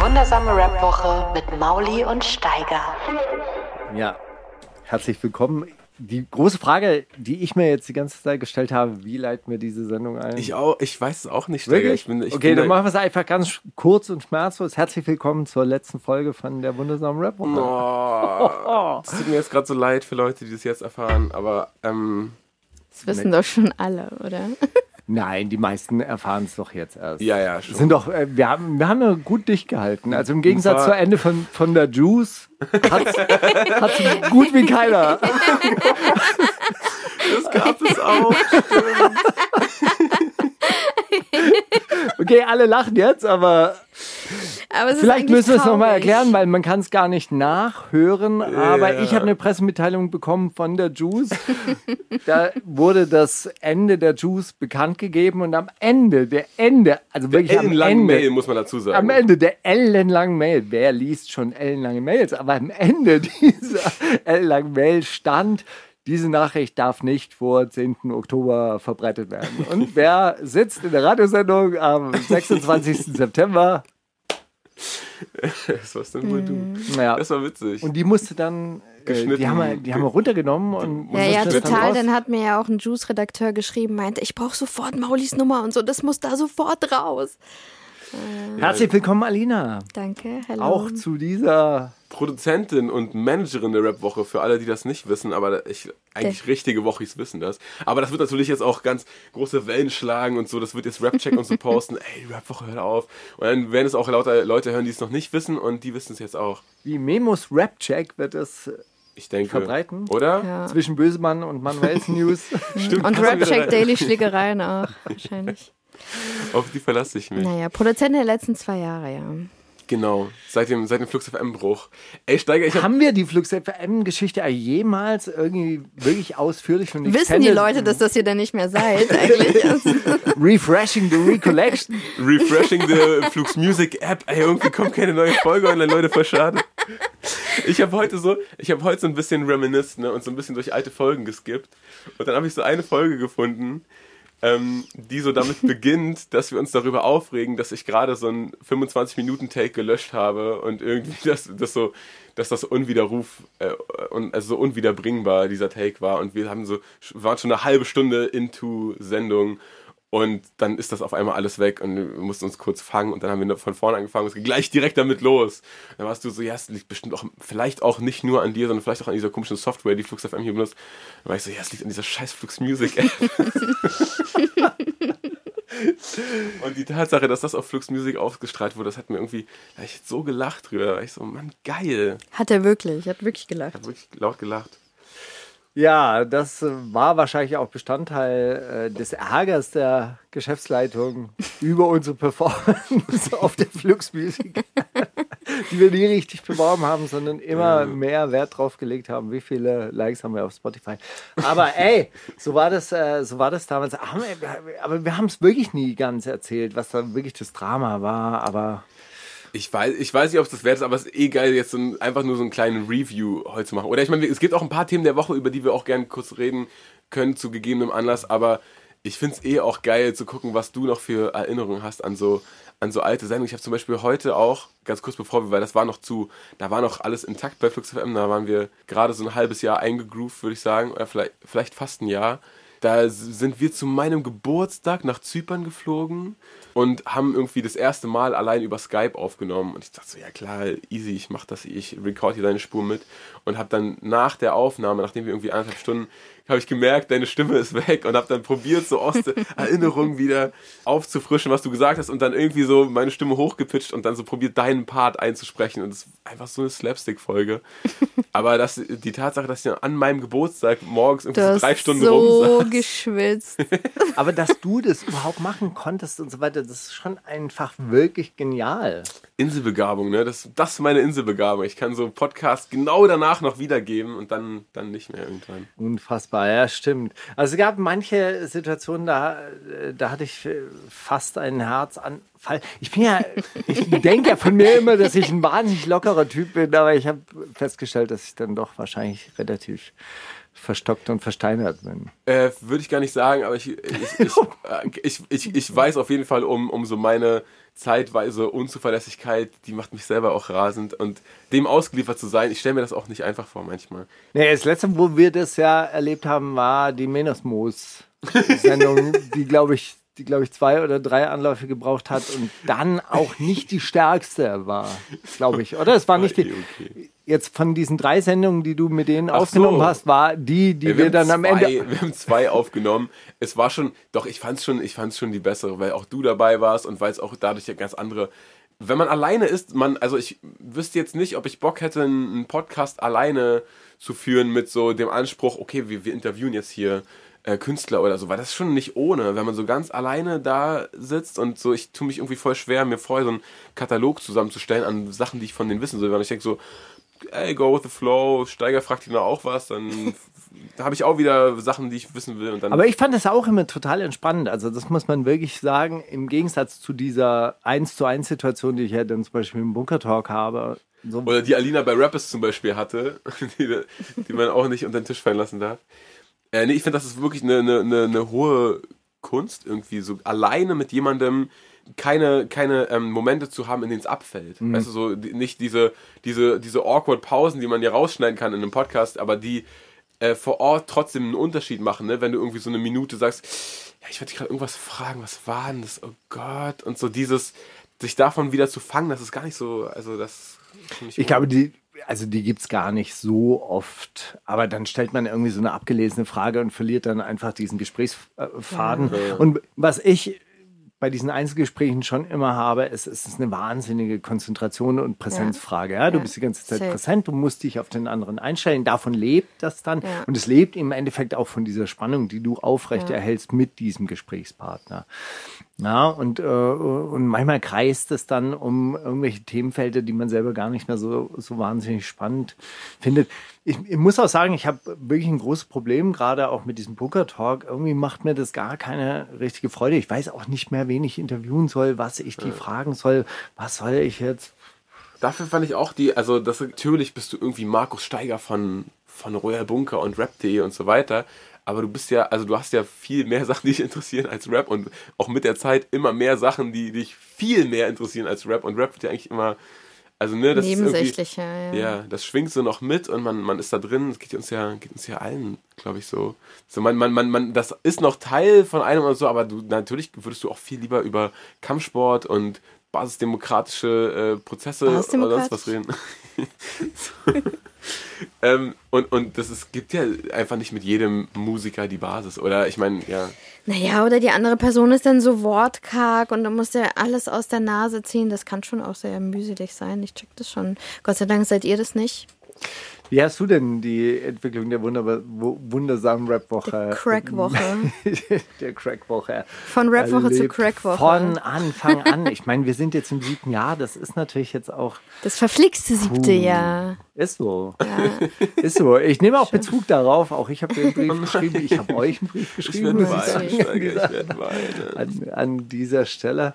Wundersame Rap-Woche mit Mauli und Steiger. Ja, herzlich willkommen. Die große Frage, die ich mir jetzt die ganze Zeit gestellt habe, wie leitet mir diese Sendung ein? Ich auch, ich weiß es auch nicht. Steiger. Wirklich? Ich bin, ich okay, bin dann da- machen wir es einfach ganz kurz und schmerzlos. Herzlich willkommen zur letzten Folge von der wundersamen Rap Woche. Oh, das tut mir jetzt gerade so leid für Leute, die das jetzt erfahren, aber ähm, Das wissen doch schon alle, oder? Nein, die meisten erfahren es doch jetzt erst. ja, ja, schon. Sind doch, äh, wir haben, wir haben ja gut dicht gehalten. Also im Gegensatz zur Ende von, von der Juice hat hat gut wie keiner. das gab es auch. Okay, alle lachen jetzt, aber Aber Vielleicht müssen wir es nochmal erklären, weil man kann es gar nicht nachhören. Aber Ja. ich habe eine Pressemitteilung bekommen von der Juice. da wurde das Ende der Juice bekannt gegeben und am Ende, der Ende, also wirklich am Ellenlangen Ende, Mail, muss man dazu sagen. am Ende der ellenlangen Mail, wer liest schon ellenlange Mails, aber am Ende dieser ellenlangen Mail stand, diese Nachricht darf nicht vor 10. Oktober verbreitet werden. Und wer sitzt in der Radiosendung am 26. September? Das warst dann wohl du. Naja, Das war witzig. Und die musste dann, äh, Geschnitten. die haben wir, die haben wir runtergenommen und Ja, ja, total. raus. Dann hat mir ja auch ein Juice-Redakteur geschrieben, meinte, ich brauche sofort Maulis Nummer und so, das muss da sofort raus. Herzlich willkommen, Alina. Danke, hello. Auch zu dieser. Produzentin und Managerin der Rap-Woche, für alle, die das nicht wissen, aber ich, eigentlich richtige Wochis wissen das. Aber das wird natürlich jetzt auch ganz große Wellen schlagen und so, das wird jetzt Rap-Check und so posten, ey, Rap-Woche, hört auf. Und dann werden es auch lauter Leute hören, die es noch nicht wissen und die wissen es jetzt auch. Wie Memos Rap-Check wird es äh, Ich denke. Verbreiten? Oder? Ja. zwischen Bösemann und Manuels News. Stimmt. Und Rap-Check. Daily Schlägereien auch, wahrscheinlich. Auf die verlasse ich mich. Naja, Produzent der letzten zwei Jahre, ja. Genau. Seit dem, seit dem Flux FM-Bruch. Ey, Steiger, ich hab, Haben wir die Flux FM-Geschichte jemals irgendwie wirklich ausführlich und Wissen die extended- Leute, dass das ihr dann nicht mehr seid eigentlich? Refreshing the Recollection. refreshing the Flux Music App. Ey, irgendwie kommt keine neue Folge online, Leute, voll schade. Ich habe heute so, ich habe heute so ein bisschen reminisced, ne, und so ein bisschen durch alte Folgen geskippt. Und dann habe ich so eine Folge gefunden, ähm, die so damit beginnt, dass wir uns darüber aufregen, dass ich gerade so einen 25-Minuten-Take gelöscht habe und irgendwie das, das so, dass das unwiderruf äh, und also so unwiederbringbar dieser Take war. Und wir haben so, waren schon eine halbe Stunde into Sendung und dann ist das auf einmal alles weg und wir mussten uns kurz fangen und dann haben wir von vorne angefangen und es ging gleich direkt damit los. Dann warst du so, ja, es liegt bestimmt auch, vielleicht auch nicht nur an dir, sondern vielleicht auch an dieser komischen Software, die Flux FM hier benutzt. Dann war ich so, ja, es liegt an dieser scheiß Flux Music App. und die Tatsache, dass das auf Flux Music ausgestrahlt wurde, das hat mir irgendwie, da ich so gelacht drüber. Da war ich so, Mann, geil. Hat er wirklich, hat wirklich Ich gelacht. habe wirklich laut gelacht. Ja, das war wahrscheinlich auch Bestandteil äh, des Ärgers der Geschäftsleitung über unsere Performance auf der Flux Music, die wir nie richtig beworben haben, sondern immer mehr Wert drauf gelegt haben, wie viele Likes haben wir auf Spotify. Aber ey, so war das, äh, so war das damals. Aber wir haben es wirklich nie ganz erzählt, was da wirklich das Drama war. Aber Ich weiß, ich weiß nicht, ob es das wert ist, aber es ist eh geil, jetzt so ein, einfach nur so einen kleinen Review heute zu machen. Oder ich meine, es gibt auch ein paar Themen der Woche, über die wir auch gerne kurz reden können, zu gegebenem Anlass, aber ich finde es eh auch geil zu gucken, was du noch für Erinnerungen hast an so, an so alte Sendungen. Ich habe zum Beispiel heute auch, ganz kurz bevor wir, weil das war noch zu, da war noch alles intakt bei Flux FM, da waren wir gerade so ein halbes Jahr eingegroovt, würde ich sagen, oder vielleicht, vielleicht fast ein Jahr. Da sind wir zu meinem Geburtstag nach Zypern geflogen und haben irgendwie das erste Mal allein über Skype aufgenommen. Und ich dachte so, ja klar, easy, ich mach das, ich record hier deine Spur mit. Und habe dann nach der Aufnahme, nachdem wir irgendwie anderthalb Stunden habe ich gemerkt, deine Stimme ist weg und habe dann probiert, so aus der Erinnerung wieder aufzufrischen, was du gesagt hast und dann irgendwie so meine Stimme hochgepitcht und dann so probiert, deinen Part einzusprechen und es ist einfach so eine Slapstick-Folge. Aber das, die Tatsache, dass ich an meinem Geburtstag morgens irgendwie so drei Stunden so rumsaß. geschwitzt. Aber dass du das überhaupt machen konntest und so weiter, das ist schon einfach wirklich genial. Inselbegabung, ne? Das, das ist meine Inselbegabung. Ich kann so einen Podcast genau danach noch wiedergeben und dann, dann nicht mehr irgendwann. Unfassbar, ja, stimmt. Also es gab manche Situationen, da, äh, da hatte ich äh, fast einen Herzanfall. Ich bin ja, ich denke ja von mir immer, dass ich ein wahnsinnig lockerer Typ bin, aber ich habe festgestellt, dass ich dann doch wahrscheinlich relativ verstockt und versteinert bin. Äh, Würde ich gar nicht sagen, aber ich, ich, ich, äh, ich, ich, ich weiß auf jeden Fall um, um so meine zeitweise Unzuverlässigkeit, die macht mich selber auch rasend und dem ausgeliefert zu sein, ich stelle mir das auch nicht einfach vor manchmal. Nee, das letzte, wo wir das ja erlebt haben, war die Menosmos-Sendung, die, glaube ich, die, glaube ich, zwei oder drei Anläufe gebraucht hat und dann auch nicht die stärkste war, glaube ich. Oder? Es war nicht die. Okay, okay. Jetzt von diesen drei Sendungen, die du mit denen Ach aufgenommen so. hast, war die, die wir, haben dann am zwei, Ende. Wir haben zwei aufgenommen. Es war schon, doch, ich fand's schon, ich fand's schon die bessere, weil auch du dabei warst und weil es auch dadurch ja ganz andere. Wenn man alleine ist, man, also ich wüsste jetzt nicht, ob ich Bock hätte, einen Podcast alleine zu führen mit so dem Anspruch, okay, wir, wir interviewen jetzt hier äh, Künstler oder so, weil das schon nicht ohne, wenn man so ganz alleine da sitzt und so, ich tue mich irgendwie voll schwer, mir vorher so einen Katalog zusammenzustellen an Sachen, die ich von denen wissen soll, weil ich denke so, ey, go with the flow, Steiger fragt ihn auch was, dann da habe ich auch wieder Sachen, die ich wissen will Aber ich fand das auch immer total entspannend. Also das muss man wirklich sagen, im Gegensatz zu dieser 1 zu 1 Situation, die ich ja dann zum Beispiel im Bunker Talk habe. So, Oder die Alina bei Rappers zum Beispiel hatte, die, die man auch nicht unter den Tisch fallen lassen darf. Äh, nee, ich finde, das ist wirklich eine, eine, eine, eine hohe Kunst, irgendwie so alleine mit jemandem keine, keine ähm, Momente zu haben, in denen es abfällt. Weißt du, so die, nicht diese, diese, diese awkward Pausen, die man ja rausschneiden kann in einem Podcast, aber die äh, vor Ort trotzdem einen Unterschied machen, ne? wenn du irgendwie so eine Minute sagst, ja, ich wollte dich gerade irgendwas fragen, was war denn das? Oh Gott. Und so dieses, sich davon wieder zu fangen, das ist gar nicht so, also das. find Ich glaube, die, also die gibt es gar nicht so oft. Aber dann stellt man irgendwie so eine abgelesene Frage und verliert dann einfach diesen Gesprächsfaden. Und was ich bei diesen Einzelgesprächen schon immer habe, es ist eine wahnsinnige Konzentration und Präsenzfrage. Ja, du Ja. bist die ganze Zeit Safe. präsent, du musst dich auf den anderen einstellen. Davon lebt das dann. Ja. Und es lebt im Endeffekt auch von dieser Spannung, die du aufrecht Ja. erhältst mit diesem Gesprächspartner. Ja, und, äh, und manchmal kreist es dann um irgendwelche Themenfelder, die man selber gar nicht mehr so, so wahnsinnig spannend findet. Ich, ich muss auch sagen, ich habe wirklich ein großes Problem, gerade auch mit diesem Booker Talk. Irgendwie macht mir das gar keine richtige Freude. Ich weiß auch nicht mehr, wen ich interviewen soll, was ich die fragen soll. Was soll ich jetzt? Dafür fand ich auch die, also das natürlich bist du irgendwie Markus Steiger von, von Royal Bunker und Rap.de und so weiter. Aber du bist ja, also du hast ja viel mehr Sachen, die dich interessieren als Rap und auch mit der Zeit immer mehr Sachen, die dich viel mehr interessieren als Rap. Und Rap wird ja eigentlich immer, also ne, das ist irgendwie, Nebensächlicher, ja. ja, das schwingt so noch mit und man, man ist da drin. Das geht uns ja, geht uns ja allen, glaube ich, so. So man, man, man, man, das ist noch Teil von einem und so, aber du natürlich würdest du auch viel lieber über Kampfsport und basisdemokratische äh, Prozesse oder sonst was reden. ähm, und, und das ist, gibt ja einfach nicht mit jedem Musiker die Basis. Oder ich meine, ja. Naja, oder die andere Person ist dann so wortkarg und dann muss der alles aus der Nase ziehen. Das kann schon auch sehr mühselig sein. Ich check das schon. Gott sei Dank seid ihr das nicht. Wie hast du denn die Entwicklung der wunderbar, wu- wundersamen Rap-Woche? Crack-Woche. der Crack-Woche. Von Rap-Woche zu? Crack-Woche. Von Anfang an. Ich meine, wir sind jetzt im siebten Jahr. Das ist natürlich jetzt auch Das verflixte siebte Jahr. Ist so. Ist so. Ich nehme auch Bezug darauf. Auch ich habe den Brief geschrieben. Ich habe euch einen Brief Ich geschrieben. ich werde weinen. an, an dieser Stelle.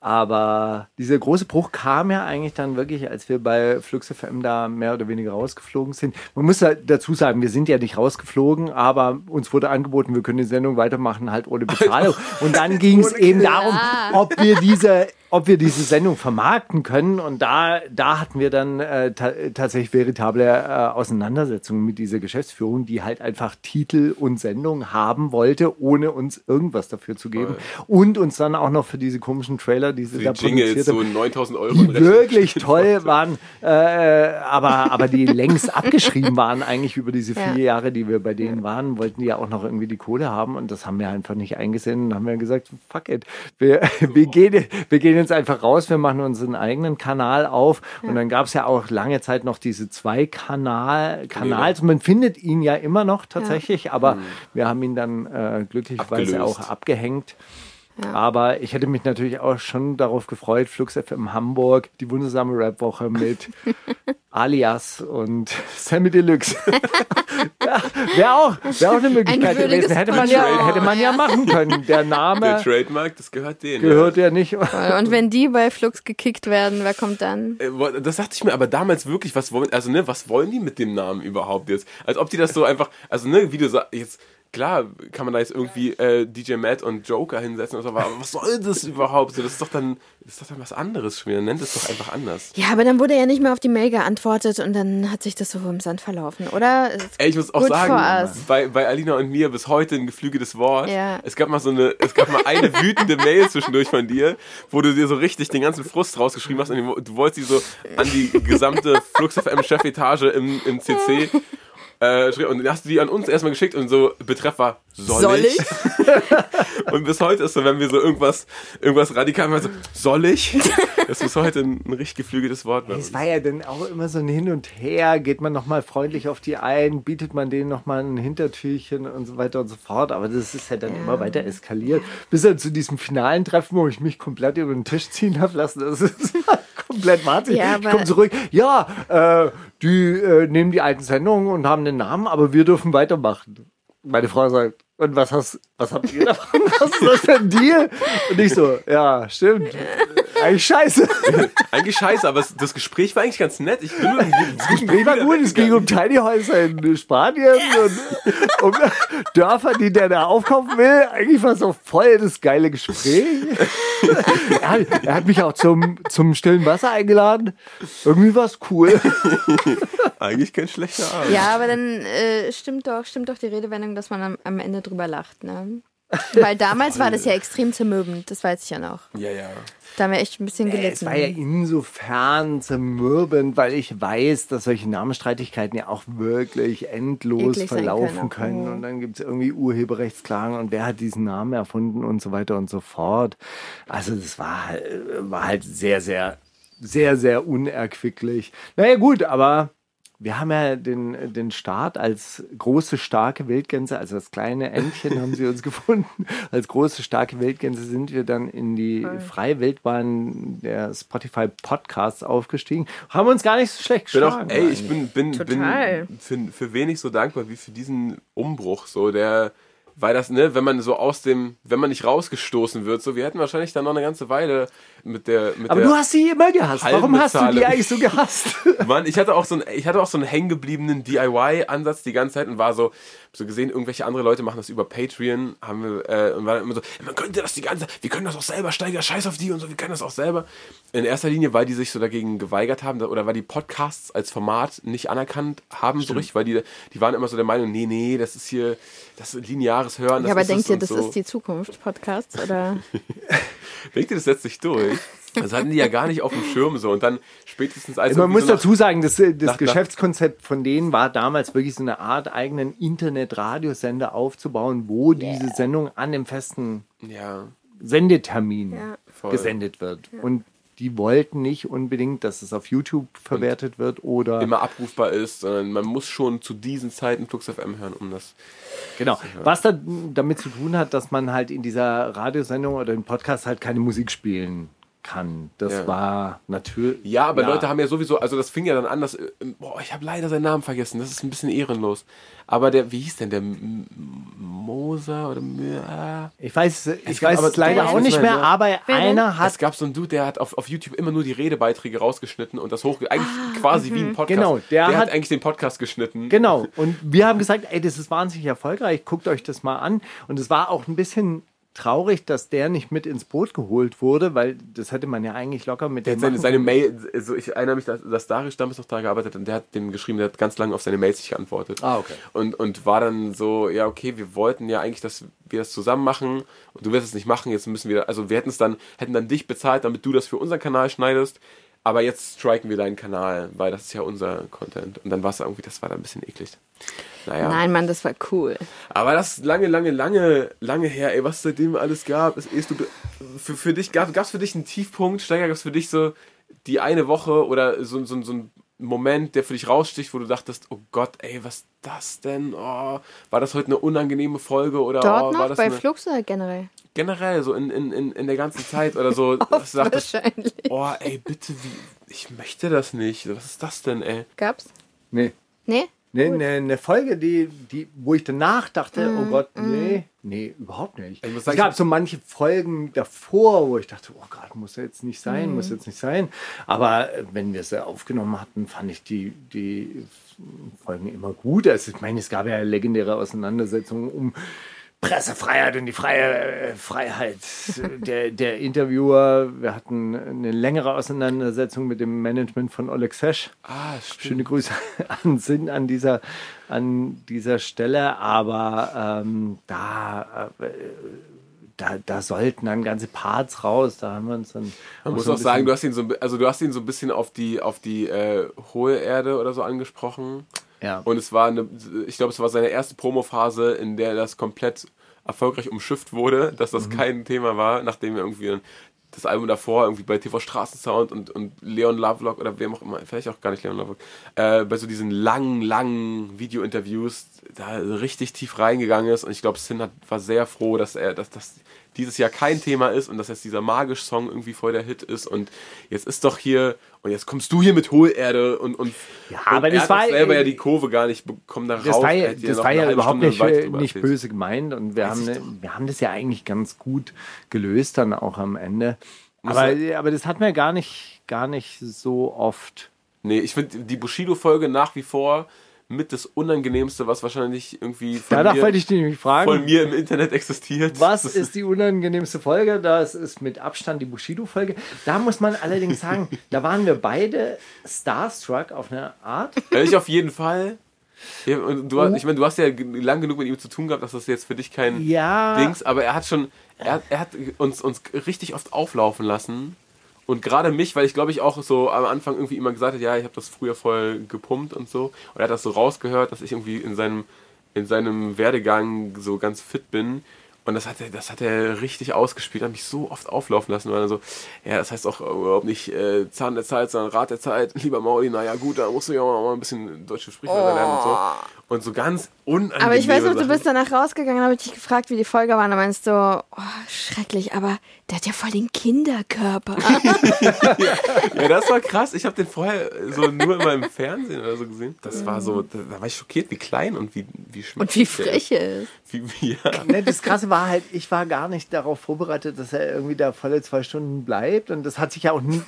Aber dieser große Bruch kam ja eigentlich dann wirklich, als wir bei Flux FM da mehr oder weniger rausgeflogen sind. Man muss ja dazu sagen, wir sind ja nicht rausgeflogen, aber uns wurde angeboten, wir können die Sendung weitermachen, halt ohne Bezahlung. Und dann ging es eben darum, ob wir diese ob wir diese Sendung vermarkten können. Und da, da hatten wir dann äh, ta tatsächlich veritable äh, Auseinandersetzungen mit dieser Geschäftsführung, die halt einfach Titel und Sendung haben wollte, ohne uns irgendwas dafür zu geben. Und uns dann auch noch für diese komischen Trailer, die sie Die da Jingles, produziert so haben, 9000 Euro. die wirklich toll waren, äh, aber, aber die längst abgeschrieben waren eigentlich über diese vier Ja. Jahre, die wir bei denen waren, wollten die ja auch noch irgendwie die Kohle haben und das haben wir einfach nicht eingesehen und haben wir gesagt, fuck it, wir, wir, gehen, wir gehen jetzt einfach raus, wir machen unseren eigenen Kanal auf. Und dann gab es ja auch lange Zeit noch diese zwei Kanal, Kanals, man findet ihn ja immer noch tatsächlich, aber wir haben ihn dann äh, glücklicherweise auch abgehängt. Aber ich hätte mich natürlich auch schon darauf gefreut, Flux FM Hamburg, die wundersame Rap-Woche mit Alias und Sammy Deluxe. ja, Wäre auch, wär auch eine Möglichkeit würdiges gewesen. Hätte man, ja, hätte man ja ja. machen können. Der Der Name Trademark, das gehört denen. gehört ja nicht. Und wenn die bei Flux gekickt werden, wer kommt dann? Äh, Das dachte ich mir aber damals wirklich, was wollen, also ne, was wollen die mit dem Namen überhaupt jetzt? Als ob die das so einfach, also ne, wie du sagst, jetzt, klar kann man da jetzt irgendwie äh, DJ Matt und Joker hinsetzen und so, aber was soll das überhaupt? So, das ist doch dann, das ist doch dann was anderes schon wieder. Nennt es doch einfach anders. Ja, aber dann wurde ja nicht mehr auf die Mail geantwortet und dann hat sich das so im Sand verlaufen, oder? Ey, ich muss auch Good sagen, bei, bei Alina und mir bis heute ein geflügeltes Wort. Ja. Es gab mal so eine, es gab mal eine wütende Mail zwischendurch von dir, wo du dir so richtig den ganzen Frust rausgeschrieben hast und du wolltest sie so an die gesamte Flux FM Chefetage im, im CC äh, und dann hast du die an uns erstmal geschickt und so Betreff war soll, Soll ich? ich? Und bis heute ist so, wenn wir so irgendwas, irgendwas radikal machen, so, soll ich? Das ist bis heute ein, ein richtig geflügeltes Wort. bei Es war ja dann auch immer so ein Hin und Her. Geht man nochmal freundlich auf die ein, bietet man denen nochmal ein Hintertürchen und so weiter und so fort. Aber das ist ja dann immer weiter eskaliert. Bis dann zu diesem finalen Treffen, wo ich mich komplett über den Tisch ziehen habe lassen. Das ist komplett wahnsinnig. Ja, ich komme zurück. Ja, äh, die äh, nehmen die alten Sendungen und haben den Namen, aber wir dürfen weitermachen. Meine Frau sagt, und was hast, was habt ihr davon? Was ist das für ein Deal? Und ich so, ja, stimmt. Eigentlich scheiße. Eigentlich scheiße, aber das Gespräch war eigentlich ganz nett. Ich bin das Gespräch war gut, es ging um Tiny Häuser in Spanien und um Dörfer, die der da aufkaufen will. Eigentlich war es so voll das geile Gespräch. er, hat, er hat mich auch zum, zum stillen Wasser eingeladen. Irgendwie war es cool. Eigentlich kein schlechter Abend. Ja, aber dann äh, stimmt doch, stimmt doch die Redewendung, dass man am, am Ende drüber lacht, ne? Weil damals war das ja extrem zermürbend, das weiß ich ja noch. Ja, ja. Da haben wir echt ein bisschen gelitten. Es war ja insofern zermürbend, weil ich weiß, dass solche Namensstreitigkeiten ja auch wirklich endlos Eklig verlaufen können. können. Mhm. Und dann gibt es irgendwie Urheberrechtsklagen und wer hat diesen Namen erfunden und so weiter und so fort. Also das war, halt- war halt sehr, sehr, sehr, sehr unerquicklich. Naja gut, aber wir haben ja den, den Start als große, starke Wildgänse, also das kleine Entchen haben sie uns gefunden. Als große, starke Wildgänse sind wir dann in die freie Wildbahn der Spotify Podcasts aufgestiegen. Haben uns gar nicht so schlecht bin auch, geschlagen. ey, ich bin, bin, Total. bin für, für wenig so dankbar wie für diesen Umbruch. So, der, weil das, ne, wenn man so aus dem, wenn man nicht rausgestoßen wird, so, wir hätten wahrscheinlich dann noch eine ganze Weile mit der, mit aber der du hast sie immer gehasst. Warum hast du die eigentlich so gehasst? Mann, ich hatte auch so einen, ich hatte auch so einen hängengebliebenen DIY-Ansatz die ganze Zeit und war so, hab so gesehen, irgendwelche andere Leute machen das über Patreon, haben wir, äh, und war dann immer so, man könnte das die ganze Zeit, wir können das auch selber, Steiger, scheiß auf die und so, wir können das auch selber. In erster Linie, weil die sich so dagegen geweigert haben, oder weil die Podcasts als Format nicht anerkannt haben, so richtig, weil die, die waren immer so der Meinung, nee, nee, das ist hier, das ist lineares Hören. ja, aber denkt es ihr, das so. ist die Zukunft, Podcasts? Oder? Denkt ihr, das setzt sich durch? Das hatten die ja gar nicht auf dem Schirm so und dann spätestens als Man muss so nach- dazu sagen, das, das nach- Geschäftskonzept von denen war damals wirklich so eine Art eigenen Internet-Radiosender aufzubauen, wo diese Sendung an dem festen ja, Sendetermin Ja. Gesendet wird. Und die wollten nicht unbedingt, dass es auf YouTube verwertet wird oder immer abrufbar ist, sondern man muss schon zu diesen Zeiten Flux FM hören, um das. genau. Was da damit zu tun hat, dass man halt in dieser Radiosendung oder im Podcast halt keine Musik spielen kann. Das Ja. war natürlich. Ja, aber Leute haben ja sowieso, also das fing ja dann an, dass, äh, boah, ich habe leider seinen Namen vergessen, das ist ein bisschen ehrenlos. Aber der, wie hieß denn der M- Moser oder Mö- ah. Ich weiß, ich Es weiß aber- es leider Wer auch denn? nicht mehr, Wer aber denn? einer hat Es gab so einen Dude, der hat auf, auf YouTube immer nur die Redebeiträge rausgeschnitten und das hoch, eigentlich quasi wie ein Podcast. Genau, der der hat, hat- eigentlich den Podcast geschnitten. Genau. Und wir haben gesagt, ey, das ist wahnsinnig erfolgreich, guckt euch das mal an. Und es war auch ein bisschen traurig, dass der nicht mit ins Boot geholt wurde, weil das hätte man ja eigentlich locker mit Der dem seine, seine. Mail, also ich erinnere mich, dass, dass Darius damals noch da gearbeitet hat und der hat dem geschrieben, der hat ganz lange auf seine Mails nicht geantwortet. Ah, okay. Und, und war dann so, ja, okay, wir wollten ja eigentlich, dass wir das zusammen machen und du wirst es nicht machen, jetzt müssen wir, also wir hätten es dann, hätten dann dich bezahlt, damit du das für unseren Kanal schneidest, aber jetzt striken wir deinen Kanal, weil das ist ja unser Content. Und dann war es irgendwie, das war dann ein bisschen eklig. Naja. Nein, Mann, das war cool. Aber das lange, lange, lange, lange her, ey, was es seitdem alles gab. Ist, ist du, für, für dich, gab es für dich einen Tiefpunkt, Steiger, gab es für dich so die eine Woche oder so, so, so ein Moment, der für dich raussticht, wo du dachtest, oh Gott, ey, was ist das denn? Oh, war das heute eine unangenehme Folge oder Dort oh, war noch? das Bei eine, Flux oder generell? generell so in, in, in, in der ganzen Zeit oder so, du dachtest, Wahrscheinlich. oh, ey, bitte, wie, ich möchte das nicht. Was ist das denn, ey? Gab's? Nee. Nee? Nee, eine, eine Folge, die, die, wo ich danach dachte, oh Gott, nee, nee, überhaupt nicht. Ich muss es sagen, gab so manche Folgen davor, wo ich dachte, oh Gott, muss jetzt nicht sein, muss jetzt nicht sein. Aber äh, wenn wir sie aufgenommen hatten, fand ich die, die Folgen immer gut. Also ich meine, es gab ja legendäre Auseinandersetzungen um Pressefreiheit und die freie äh, Freiheit der, der Interviewer. Wir hatten eine längere Auseinandersetzung mit dem Management von Oleg Sesh. Ah, stimmt. Schöne Grüße an Sinn an dieser, an dieser Stelle, aber ähm, da, äh, da, da sollten dann ganze Parts raus. Da haben wir uns dann. Man muss so auch sagen, du hast ihn so, also du hast ihn so ein bisschen auf die, auf die äh, hohe Erde oder so angesprochen. Ja. Und es war eine, ich glaube, es war seine erste Promophase, in der das komplett erfolgreich umschifft wurde, dass Mhm. das kein Thema war, nachdem er irgendwie das Album davor irgendwie bei TV Straßensound und, und Leon Lovelock oder wem auch immer, vielleicht auch gar nicht Leon Lovelock, äh, bei so diesen langen, langen Videointerviews da richtig tief reingegangen ist und ich glaube, Sin hat, war sehr froh, dass er, dass das dieses Jahr kein Thema ist und dass jetzt dieser magisch Song irgendwie voll der Hit ist und jetzt ist doch hier und jetzt kommst du hier mit Hohlerde und und, Ja, und aber er das hat war- selber ja die Kurve gar nicht bekommen da Das raus. war Er ja, das war ja überhaupt Stunde nicht, äh, nicht böse gemeint und wir haben, ne, wir haben das ja eigentlich ganz gut gelöst dann auch am Ende. Aber, aber das hatten wir gar nicht, gar nicht so oft. Nee, ich finde die Bushido-Folge nach wie vor mit das Unangenehmste, was wahrscheinlich irgendwie von, Danach mir, ich dich nämlich fragen. von mir im Internet existiert. Was ist die unangenehmste Folge? Das ist mit Abstand die Bushido-Folge. Da muss man allerdings sagen, da waren wir beide starstruck auf eine Art. Ich auf jeden Fall. Ja, du, Oh. hast- ich meine, du hast ja lang genug mit ihm zu tun gehabt, dass das jetzt für dich kein Ja. Dings, aber er hat schon, er, er hat uns, uns richtig oft auflaufen lassen. Und gerade mich, weil ich glaube ich auch so am Anfang irgendwie immer gesagt hat, ja, ich habe das früher voll gepumpt und so. Und er hat das so rausgehört, dass ich irgendwie in seinem, in seinem Werdegang so ganz fit bin. Und das hat er, das hat er richtig ausgespielt, hat mich so oft auflaufen lassen, weil er so, ja, das heißt auch überhaupt nicht äh, Zahn der Zeit, sondern Rat der Zeit. Lieber Mauli, naja gut, da musst du ja auch mal ein bisschen deutsche Sprichwörter lernen und so. Und so ganz unangenehm. Aber ich weiß noch, du bist danach rausgegangen, habe ich dich gefragt, wie die Folge war. Und dann meinst du, oh, schrecklich, aber der hat ja voll den Kinderkörper. Ja, das war krass. Ich habe den vorher so nur immer im Fernsehen oder so gesehen. Das war so, da, war ich schockiert, wie klein und wie wie Und wie schmutzig frech er ist. Wie, ja. Ne, das Krasse war halt, ich war gar nicht darauf vorbereitet, dass er irgendwie da volle zwei Stunden bleibt. Und das hat sich ja auch nie,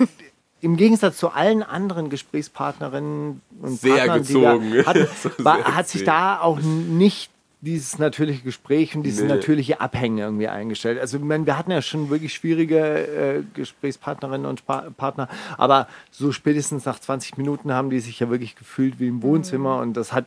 im Gegensatz zu allen anderen Gesprächspartnerinnen und Sehr Partnern, gezogen. die da hatten, war hat sich da auch nicht dieses natürliche Gespräch und dieses Nee. natürliche Abhängen irgendwie eingestellt. Also ich meine, wir hatten ja schon wirklich schwierige äh, Gesprächspartnerinnen und Spa Partner, aber so spätestens nach 20 Minuten haben die sich ja wirklich gefühlt wie im Wohnzimmer und das hat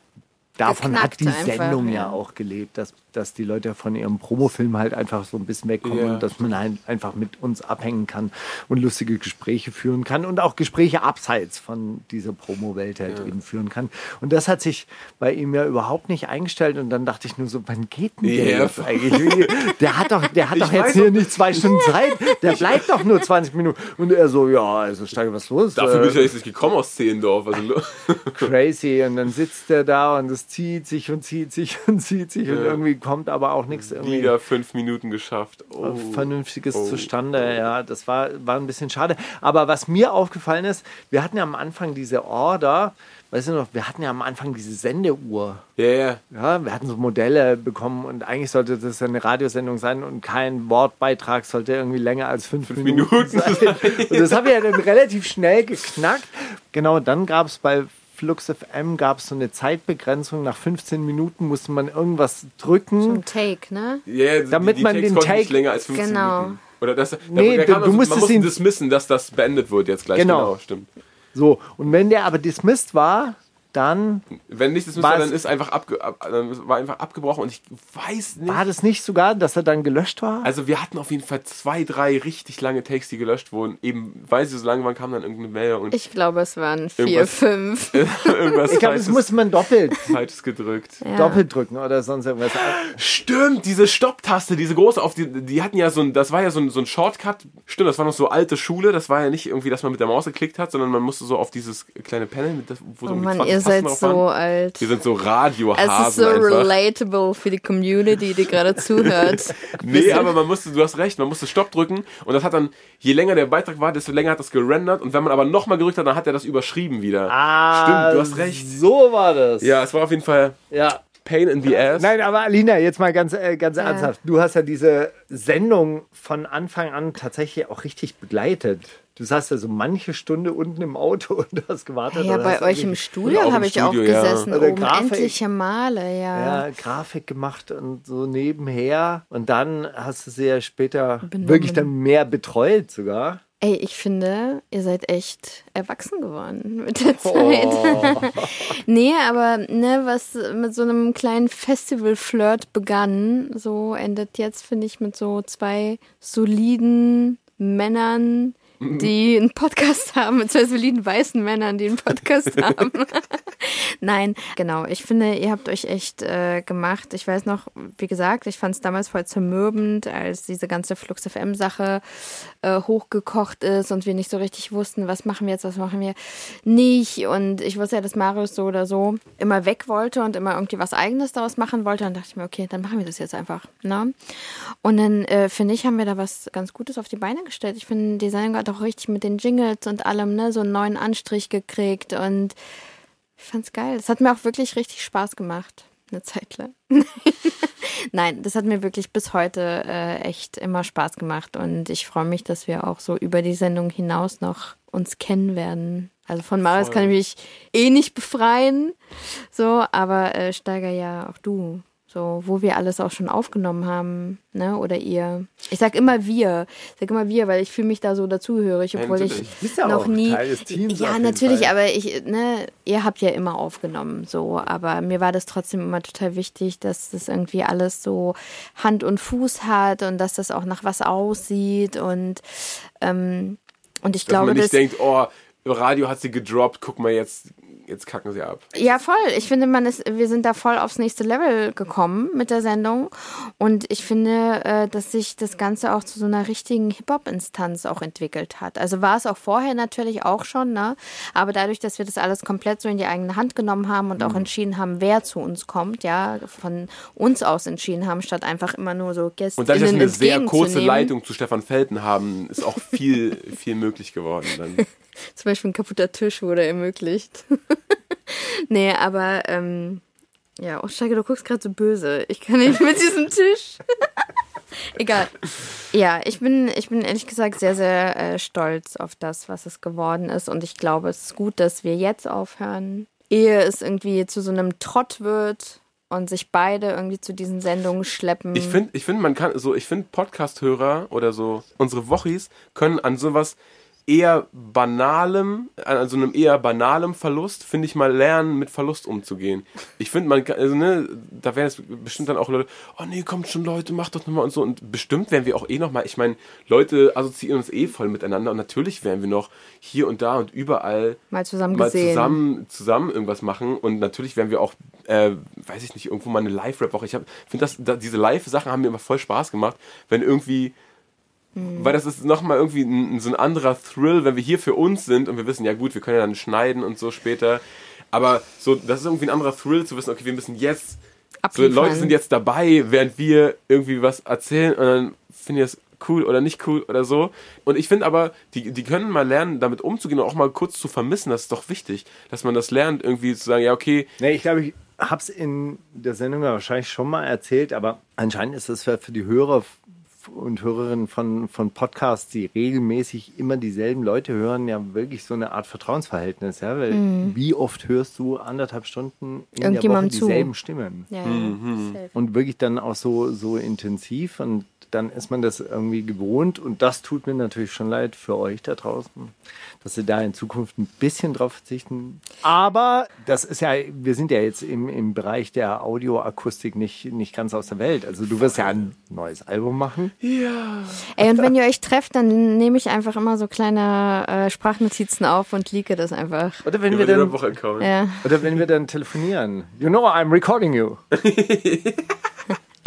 davon hat die einfach, Sendung ja ja. auch gelebt, dass, dass die Leute von ihrem Promofilm halt einfach so ein bisschen wegkommen Ja. und dass man halt einfach mit uns abhängen kann und lustige Gespräche führen kann und auch Gespräche abseits von dieser Promo-Welt halt eben führen kann. Und das hat sich bei ihm ja überhaupt nicht eingestellt und dann dachte ich nur so, wann geht denn der Ja, jetzt eigentlich? Der hat doch, der hat Ich doch jetzt hier nicht zwei Stunden Zeit, der bleibt doch nur 20 Minuten. Und er so, ja, also Steige, was los? Dafür bin ich Äh, ja jetzt nicht gekommen aus Zehlendorf. Also, crazy und dann sitzt er da und es zieht sich und zieht sich und zieht sich und Ja. irgendwie kommt aber auch nichts irgendwie wieder fünf Minuten geschafft. Oh. Vernünftiges Oh. zustande. Ja, das war, war ein bisschen schade. Aber was mir aufgefallen ist, wir hatten ja am Anfang diese Order, weißt du noch, wir hatten ja am Anfang diese Sendeuhr. Ja, ja. Ja, wir hatten so Modelle bekommen und eigentlich sollte das eine Radiosendung sein und kein Wortbeitrag sollte irgendwie länger als fünf, Minuten, Minuten sein. Und das haben wir ja dann relativ schnell geknackt. Genau, dann gab es bei Flux FM gab es so eine Zeitbegrenzung. Nach 15 Minuten musste man irgendwas drücken. Ein Take, ne? Ja, Damit die, die man Takes den Take- nicht länger als 15 Genau. Minuten. Oder das, Nee, da, du- kam du also, musstest man musste ihn- dismissen, dass das beendet wird jetzt gleich. Genau. Genau, stimmt. So, und wenn der aber dismissed war, dann Wenn nicht war, es- dann ist einfach, abge, ab, dann war einfach abgebrochen und ich weiß nicht. war das nicht sogar, dass er dann gelöscht war? Also wir hatten auf jeden Fall zwei, drei richtig lange Takes, die gelöscht wurden. Eben, weil sie so lang waren, kam dann irgendeine Mail und Ich glaube, es waren vier, Irgendwas- fünf. irgendwas ich glaube, das muss man doppelt, Falsches gedrückt. Ja. doppelt drücken oder sonst irgendwas. Stimmt, diese Stopptaste, diese große, auf die, die hatten ja so ein, das war ja so ein, so ein Shortcut. Stimmt, das war noch so alte Schule. Das war ja nicht irgendwie, dass man mit der Maus geklickt hat, sondern man musste so auf dieses kleine Panel, mit das, wo so Oh Mann, 20 ihr seid so alt. Wir sind so Radiohasen Es ist so einfach. relatable für die Community, die gerade zuhört. Nee, aber man musste, du hast recht, man musste Stopp drücken und das hat dann, je länger der Beitrag war, desto länger hat das gerendert und wenn man aber nochmal gedrückt hat, dann hat er das überschrieben wieder. Ah, Stimmt, du hast recht. So war das. Ja, es war auf jeden Fall ja. Pain in the Ass. Nein, aber Alina, jetzt mal ganz, äh, ganz ernsthaft. Du hast ja diese Sendung von Anfang an tatsächlich auch richtig begleitet. Du saßt ja so manche Stunde unten im Auto und hast gewartet. Ja, bei euch im Studio habe ich auch Studio, ja. gesessen, Oder oben Grafik. endliche Male, ja. ja, Grafik gemacht und so nebenher. Und dann hast du sie ja später Benommen. wirklich dann mehr betreut sogar. Ey, ich finde, ihr seid echt erwachsen geworden mit der Zeit. Oh. nee, aber ne, was mit so einem kleinen Festival-Flirt begann, so endet jetzt, finde ich, mit so zwei soliden Männern, die einen Podcast haben, mit zwei soliden weißen Männern, die einen Podcast haben. Nein, genau. Ich finde, ihr habt euch echt äh, gemacht. Ich weiß noch, wie gesagt, ich fand es damals voll zermürbend, als diese ganze Flux FM-Sache äh, hochgekocht ist und wir nicht so richtig wussten, was machen wir jetzt, was machen wir nicht. Und ich wusste ja, dass Marius so oder so immer weg wollte und immer irgendwie was Eigenes daraus machen wollte. Und dachte ich mir, okay, dann machen wir das jetzt einfach. Ne? Und dann äh, finde ich, haben wir da was ganz Gutes auf die Beine gestellt. Ich finde, Sendung hat auch richtig mit den Jingles und allem ne, so einen neuen Anstrich gekriegt und ich fand's geil. Es hat mir auch wirklich richtig Spaß gemacht. Eine Zeit lang. Nein, das hat mir wirklich bis heute äh, echt immer Spaß gemacht und ich freue mich, dass wir auch so über die Sendung hinaus noch uns kennen werden. Also von Marius Voll. kann ich mich eh nicht befreien, so, aber äh, Steiger ja auch du. So, wo wir alles auch schon aufgenommen haben, ne? Oder ihr. Ich sag immer wir. Ich sag immer wir, weil ich fühle mich da so dazugehörig, Ja, obwohl ich natürlich. Bist ja noch nie. Teil des Teams ja, natürlich, Fall. aber ich, ne, ihr habt ja immer aufgenommen, so, aber mir war das trotzdem immer total wichtig, dass das irgendwie alles so Hand und Fuß hat und dass das auch nach was aussieht und ähm, und ich Dass glaube, man nicht dass denkt, oh, Radio hat sie gedroppt, guck mal, jetzt, jetzt kacken sie ab. Ja, voll. Ich finde, man ist, wir sind da voll aufs nächste Level gekommen mit der Sendung. Und ich finde, äh, dass sich das Ganze auch zu so einer richtigen Hip-Hop-Instanz auch entwickelt hat. Also war es auch vorher natürlich auch schon, ne? Aber dadurch, dass wir das alles komplett so in die eigene Hand genommen haben und Mhm. auch entschieden haben, wer zu uns kommt, ja, von uns aus entschieden haben, statt einfach immer nur so Gäste Und dadurch, dass wir eine sehr kurze Leitung zu Stefan Felten haben, ist auch viel, viel möglich geworden. Dann. Zum Beispiel ein kaputter Tisch wurde ermöglicht. nee, aber ähm, ja, oh Steiger, du guckst gerade so böse. Ich kann nicht mit diesem Tisch. Egal. Ja, ich bin, ich bin ehrlich gesagt sehr, sehr äh, stolz auf das, was es geworden ist. Und ich glaube, es ist gut, dass wir jetzt aufhören, ehe es irgendwie zu so einem Trott wird und sich beide irgendwie zu diesen Sendungen schleppen. Ich finde, ich find, man kann so, ich finde Podcast-Hörer oder so unsere Wochis können an sowas eher banalem, an so einem eher banalem Verlust, finde ich mal lernen, mit Verlust umzugehen. Ich finde, man kann, also ne, da wären es bestimmt dann auch Leute, oh nee, kommt schon Leute, macht doch nochmal und so. Und bestimmt werden wir auch eh nochmal, ich meine, Leute assoziieren uns eh voll miteinander und natürlich werden wir noch hier und da und überall mal zusammen mal gesehen. zusammen, zusammen irgendwas machen und natürlich werden wir auch, äh, weiß ich nicht, irgendwo mal eine Live-Rap-Woche. Ich finde, das, da, diese Live-Sachen haben mir immer voll Spaß gemacht, wenn irgendwie, weil das ist nochmal irgendwie ein, so ein anderer Thrill, wenn wir hier für uns sind und wir wissen, ja gut, wir können ja dann schneiden und so später, aber so, das ist irgendwie ein anderer Thrill zu wissen, okay, wir müssen jetzt, so Abliefern. Leute sind jetzt dabei, während wir irgendwie was erzählen und dann finde ich das cool oder nicht cool oder so. Und ich finde aber, die, die können mal lernen, damit umzugehen und auch mal kurz zu vermissen. Das ist doch wichtig, dass man das lernt, irgendwie zu sagen, ja, okay, Nee, ich glaube, ich habe es in der Sendung ja wahrscheinlich schon mal erzählt, aber anscheinend ist das für die Hörer und Hörerinnen von, von Podcasts, die regelmäßig immer dieselben Leute hören, ja wirklich so eine Art Vertrauensverhältnis. Ja? Weil wie oft hörst du anderthalb Stunden in der Woche Irgendjemandem zu. dieselben Stimmen? Ja, Mhm. Und wirklich dann auch so, so intensiv und dann ist man das irgendwie gewohnt und das tut mir natürlich schon leid für euch da draußen, dass sie da in Zukunft ein bisschen drauf verzichten. Aber das ist ja, wir sind ja jetzt im, im Bereich der Audioakustik nicht, nicht ganz aus der Welt. Also du wirst ja ein neues Album machen. Ey, und wenn ihr euch trefft, dann nehme ich einfach immer so kleine äh, Sprachnotizen auf und leake das einfach. Oder wenn wir dann, Woche-Account. Ja. oder wenn wir dann telefonieren. You know I'm recording you.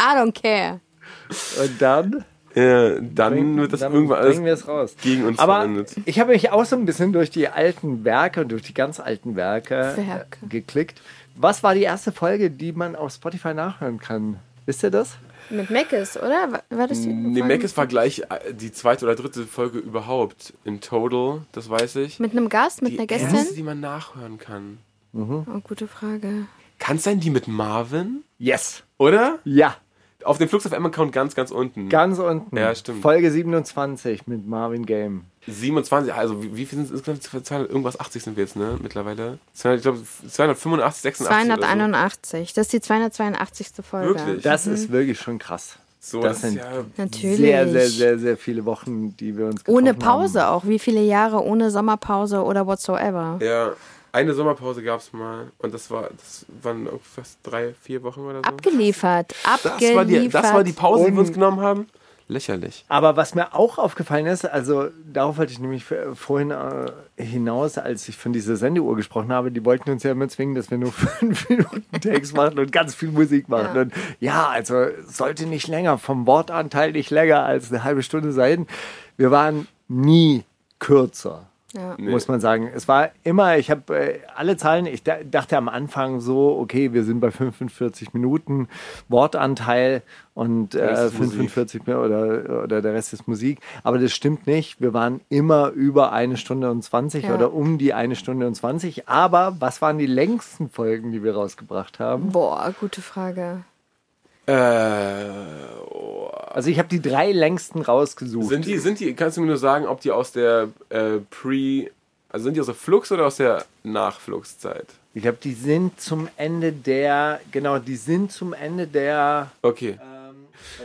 I don't care. Und dann Ja, dann wird das dann irgendwann alles bringen wir es raus. gegen uns Aber verwendet. ich habe mich auch so ein bisschen durch die alten Werke und durch die ganz alten Werke, Werke. Äh, geklickt. Was war die erste Folge, die man auf Spotify nachhören kann? Wisst ihr das? Mit Meckes, oder? War- das die? Nee, Folge? Mac war gleich äh, die zweite oder dritte Folge überhaupt in Total, das weiß ich. Mit einem Gast, mit die einer Gästin? erste, die man nachhören kann. Oh, gute Frage. Kann es sein, die mit Marvin? Yes. Oder? Ja, Auf dem Flux FM Account ganz, ganz unten. ganz unten. Ja, stimmt. Folge 27 mit Marvin Game. 27, also wie, wie viel sind es insgesamt? 200, irgendwas 80 sind wir jetzt, ne? Mittlerweile. 200, ich glaube 285, 86. Oder 281. Das ist die 282. Folge. Wirklich? Das ist wirklich schon krass. so. so das das sind ja Natürlich. Sehr, sehr, sehr, sehr viele Wochen, die wir uns Ohne getroffen haben. Pause auch. Wie viele Jahre ohne Sommerpause oder whatsoever? Ja, eine Sommerpause gab es mal und das war, das waren fast drei, vier Wochen oder so. Abgeliefert. das, Abgeliefert. war die, das war die Pause, die wir uns genommen haben. Lächerlich. Aber was mir auch aufgefallen ist, also darauf wollte ich nämlich vorhin äh, hinaus, als ich von dieser Sendeuhr gesprochen habe, die wollten uns ja immer zwingen, dass wir nur fünf Minuten Takes machen und ganz viel Musik machen. Ja. Und ja, also sollte nicht länger, vom Wortanteil nicht länger als eine halbe Stunde sein. Wir waren nie kürzer. Ja. Muss man sagen. Es war immer, ich habe äh, alle Zahlen, ich da, dachte am Anfang so, okay, wir sind bei 45 Minuten Wortanteil und äh, ist Musik. 45 Minuten oder, oder der Rest ist Musik. Aber das stimmt nicht. Wir waren immer über eine Stunde und 20 Ja. oder um die eine Stunde und 20. Aber was waren die längsten Folgen, die wir rausgebracht haben? Boah, gute Frage. Äh, oh. Also ich habe die drei längsten rausgesucht. Sind die, sind die, kannst du mir nur sagen, ob die aus der äh, Pre, also sind die aus der Flux oder aus der Nachflux-Zeit? ich glaube, die sind zum Ende der, genau, die sind zum Ende der Okay.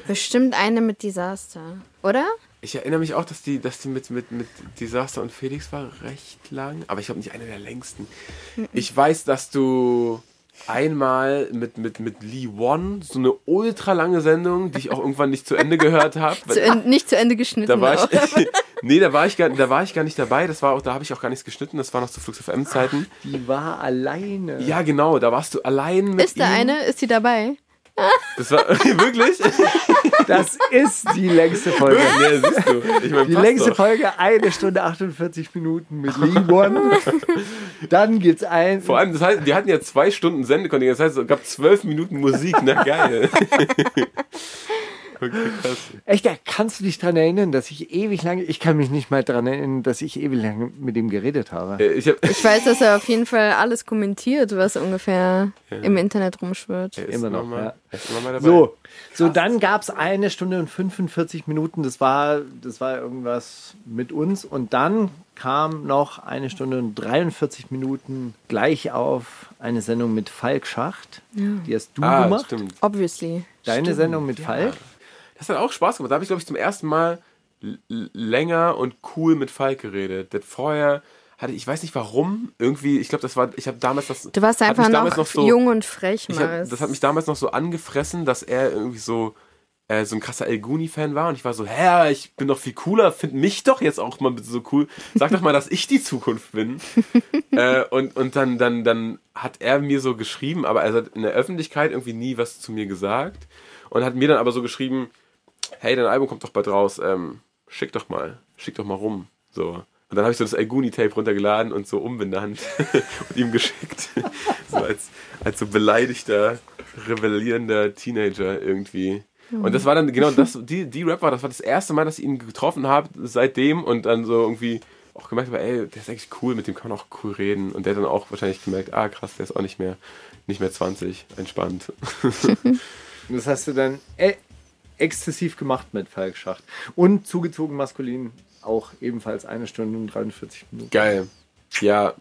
Bestimmt eine mit Desaster. Oder? Ich erinnere mich auch, dass die, dass die mit, mit, mit Disaster und Felix war recht lang, aber ich glaube nicht eine der längsten. Ich weiß, dass du einmal mit, mit, mit Lee Won so eine ultra lange Sendung, die ich auch irgendwann nicht zu Ende gehört habe. Nicht zu Ende geschnitten. Da war auch. ich, nee, da war ich gar, da war ich gar nicht dabei. Das war auch, da habe ich auch gar nichts geschnitten. Das war noch zu Flux FM Zeiten. Die war alleine. Ja, genau. Da warst du allein mit Ist da ihm. eine? Ist sie dabei? Das war wirklich. Das ist die längste Folge. nee, siehst du. Ich mein, Die längste doch. Folge, eine Stunde 48 Minuten mit Lee One. Dann gibt's ein. Vor allem, das heißt, wir hatten ja zwei Stunden Sendekontingent. Das heißt, es gab zwölf Minuten Musik. Na geil. Okay, krass. Echt, da kannst du dich dran erinnern, dass ich ewig lange. Ich kann mich nicht mal dran erinnern, dass ich ewig lange mit ihm geredet habe. Äh, Ich hab, Ich weiß, dass er auf jeden Fall alles kommentiert, was ungefähr im Internet rumschwirrt. Er ist Immer noch, Mal, ja. er ist immer mal dabei. So, so dann gab's eine Stunde und 45 Minuten. Das war, das war irgendwas mit uns. Und dann kam noch eine Stunde und 43 Minuten gleich auf eine Sendung mit Falk Schacht. Die hast du Ah, gemacht. stimmt. Obviously. Deine Sendung mit Falk. Das hat auch Spaß gemacht. Da habe ich, glaube ich, zum ersten Mal länger und cool mit Falk geredet. Das vorher hatte ich, weiß nicht warum, irgendwie, ich glaube, das war, ich habe damals das. Du warst einfach noch, noch so- jung und frech, hab, das hat mich damals noch so angefressen, dass er irgendwie so äh, so ein krasser El Guni-Fan war und ich war so, hä, ich bin doch viel cooler, find mich doch jetzt auch mal bitte so cool. Sag doch mal, dass ich die Zukunft bin. äh, und und dann, dann, dann hat er mir so geschrieben, aber er hat in der Öffentlichkeit irgendwie nie was zu mir gesagt und hat mir dann aber so geschrieben, hey, dein Album kommt doch bald raus, ähm, schick doch mal, schick doch mal rum. So. Und dann habe ich so das El Guni-Tape runtergeladen und so umbenannt und ihm geschickt. so als, als so beleidigter, rebellierender Teenager irgendwie. Und das war dann genau das, die, die Rap war, das war das erste Mal, dass ich ihn getroffen habe seitdem und dann so irgendwie auch gemerkt habe, ey, der ist eigentlich cool, mit dem kann man auch cool reden. Und der dann auch wahrscheinlich gemerkt, ah krass, der ist auch nicht mehr, nicht mehr 20, entspannt. Das hast du dann exzessiv gemacht mit Falk Schacht. Und zugezogen maskulin auch ebenfalls eine Stunde und 43 Minuten. Geil. Ja,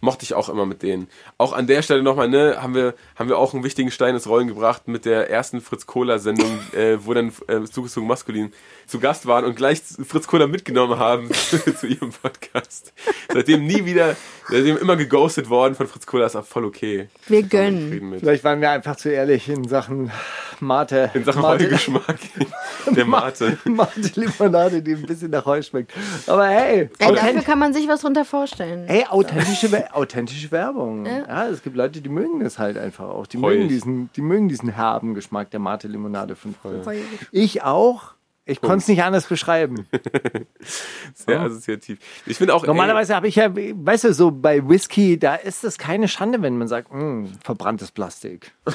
mochte ich auch immer mit denen. Auch an der Stelle nochmal, ne, haben wir, haben wir auch einen wichtigen Stein ins Rollen gebracht mit der ersten Fritz Kohler-Sendung, äh, wo dann äh, zugezogen maskulin zu Gast waren und gleich Fritz Kohler mitgenommen haben zu ihrem Podcast. Seitdem nie wieder, seitdem immer geghostet worden von Fritz Kohler, ist auch voll okay. Wir gönnen. Vielleicht waren wir einfach zu ehrlich in Sachen Mate. In Sachen Mate, Heugeschmack. Der Mate. Mate Limonade, die ein bisschen nach Heu schmeckt. Aber hey, Ey, dafür kann man sich was drunter vorstellen. hey authentische, authentische Werbung. Ja. es gibt Leute, die mögen das halt einfach auch. Die mögen, diesen, die mögen diesen herben Geschmack der Mate Limonade von früher. Ich auch. Ich konnte es nicht anders beschreiben. Sehr assoziativ. Ich finde auch, Normalerweise habe ich ja, weißt du, so bei Whisky, da ist es keine Schande, wenn man sagt, "Mm, verbranntes Plastik.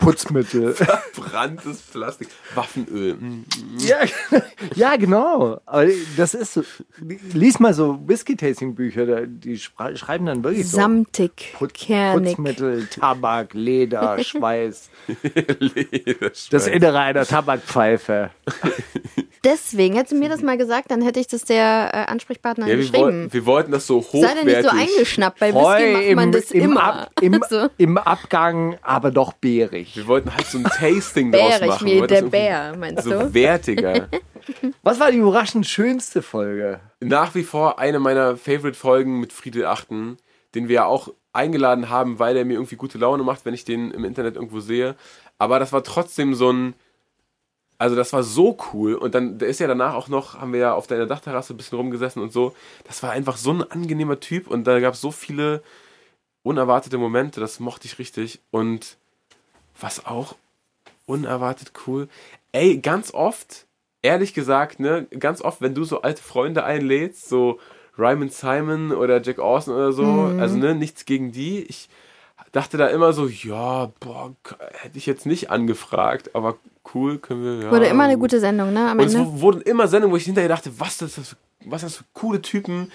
Putzmittel. ey, branntes Plastik, Waffenöl. ja, ja, genau. Aber das ist so. Lies mal so Whisky-Tasting-Bücher, die schreiben dann wirklich so. Samtig, Put- kernig. Putzmittel, Tabak, Leder, Schweiß. Lederschweiß. Das Innere einer Tabakpfeife. Deswegen, hättest du mir das mal gesagt, dann hätte ich das der äh, Ansprechpartner Ja, wir, geschrieben. wollten, wir wollten das so Sei denn nicht hochwertig. so eingeschnappt. Bei Whisky macht man das im, immer. Ab, im, Also, im Abgang, aber doch bärig. Wir wollten halt so ein Tasting draus bärig machen. wie Wir wollten der Bär, meinst irgendwie du? So wertiger. Was war die überraschend schönste Folge? Nach wie vor eine meiner Favorite-Folgen mit Friedel Achten, den wir ja auch eingeladen haben, weil er mir irgendwie gute Laune macht, wenn ich den im Internet irgendwo sehe. Aber das war trotzdem so ein. Also das war so cool und dann, der ist ja danach auch noch, haben wir ja auf deiner Dachterrasse ein bisschen rumgesessen und so. Das war einfach so ein angenehmer Typ und da gab es so viele unerwartete Momente, das mochte ich richtig. Und was auch unerwartet cool. Ey, ganz oft, ehrlich gesagt, ne, ganz oft, wenn du so alte Freunde einlädst, so Ryman Simon oder Jack Orson oder so, also ne, nichts gegen die. Ich dachte da immer so, ja, boah, hätte ich jetzt nicht angefragt, aber cool, können wir. Ja, Wurde immer eine gut. gute Sendung, ne? Am Und es Ende. w- wurden immer Sendungen, wo ich hinterher dachte, was das, das was das für coole Typen,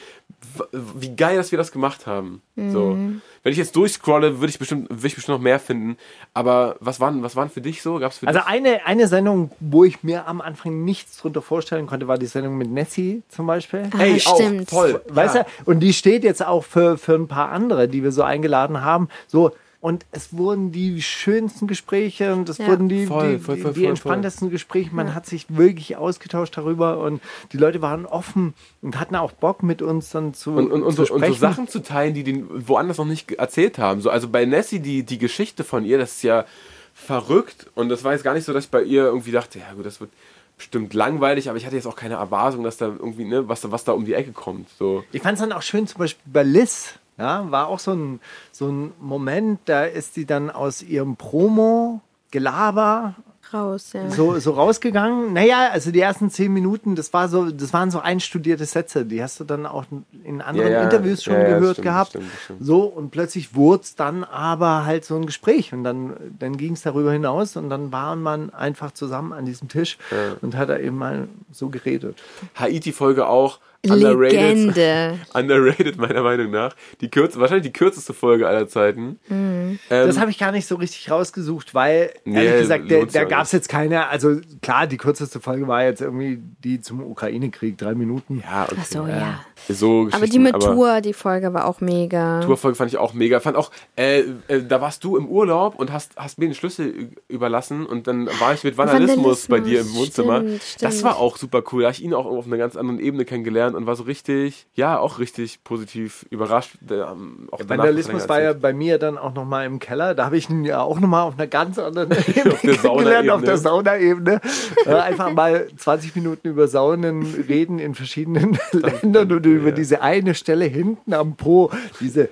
wie geil, dass wir das gemacht haben. So. Mhm. Wenn ich jetzt durchscrolle, würde ich bestimmt, würde ich bestimmt noch mehr finden. Aber was waren, was waren für dich so? Gab's für Also dich? eine, eine Sendung, wo ich mir am Anfang nichts drunter vorstellen konnte, war die Sendung mit Nessie zum Beispiel. Ah, Ey, auch, stimmt. voll. Weißt ja. du? Und die steht jetzt auch für, für ein paar andere, die wir so eingeladen haben. So. Und es wurden die schönsten Gespräche und es Ja. wurden die, Voll, die, voll, voll, die voll, entspanntesten Gespräche. Man hat sich wirklich ausgetauscht darüber und die Leute waren offen und hatten auch Bock mit uns dann zu, Und, und, und, zu so, und so. Sachen zu teilen, die den woanders noch nicht erzählt haben. So, also bei Nessie, die, die Geschichte von ihr, das ist ja verrückt. Und das war jetzt gar nicht so, dass ich bei ihr irgendwie dachte, ja gut, das wird bestimmt langweilig, aber ich hatte jetzt auch keine Erwartung, dass da irgendwie, ne, was da, was da um die Ecke kommt. So. Ich fand es dann auch schön, zum Beispiel bei Liz, ja, war auch so ein, so ein Moment, da ist sie dann aus ihrem Promo-Gelaber Raus, ja. so, so rausgegangen. Naja, also die ersten zehn Minuten, das war so, das waren so einstudierte Sätze, die hast du dann auch in anderen Ja, ja, Interviews schon ja, ja, gehört stimmt, gehabt. stimmt, stimmt. So, und plötzlich wurde es dann aber halt so ein Gespräch und dann, dann ging es darüber hinaus und dann war man einfach zusammen an diesem Tisch und hat da eben mal so geredet. Haiti-Folge auch. Underrated. Legende. Underrated, meiner Meinung nach. Die kürz, wahrscheinlich die kürzeste Folge aller Zeiten. Ähm, Das habe ich gar nicht so richtig rausgesucht, weil, Nee, ehrlich gesagt, der, lohnt's da ja gab es jetzt keine, also klar, die kürzeste Folge war jetzt irgendwie die zum Ukraine-Krieg, drei Minuten. ja, okay. Ach so, ja. So Aber die mit Tour, die Folge war auch mega. Tourfolge fand ich auch mega. Fand auch, äh, äh, da warst du im Urlaub und hast, hast mir den Schlüssel überlassen und dann war ich mit Vandalismus, Vandalismus, bei dir im Wohnzimmer. stimmt, Das stimmt. war auch super cool. Da habe ich ihn auch auf einer ganz anderen Ebene kennengelernt und war so richtig, ja, auch richtig positiv überrascht. Ähm, auch Vandalismus war ja bei mir dann auch nochmal im Keller. Da habe ich ihn ja auch nochmal auf einer ganz anderen Ebene Auf kennengelernt, auf der Saunaebene. Saunaebene. Äh, einfach mal 20 Minuten über Saunen reden in verschiedenen Ländern und über diese eine Stelle hinten am Po, diese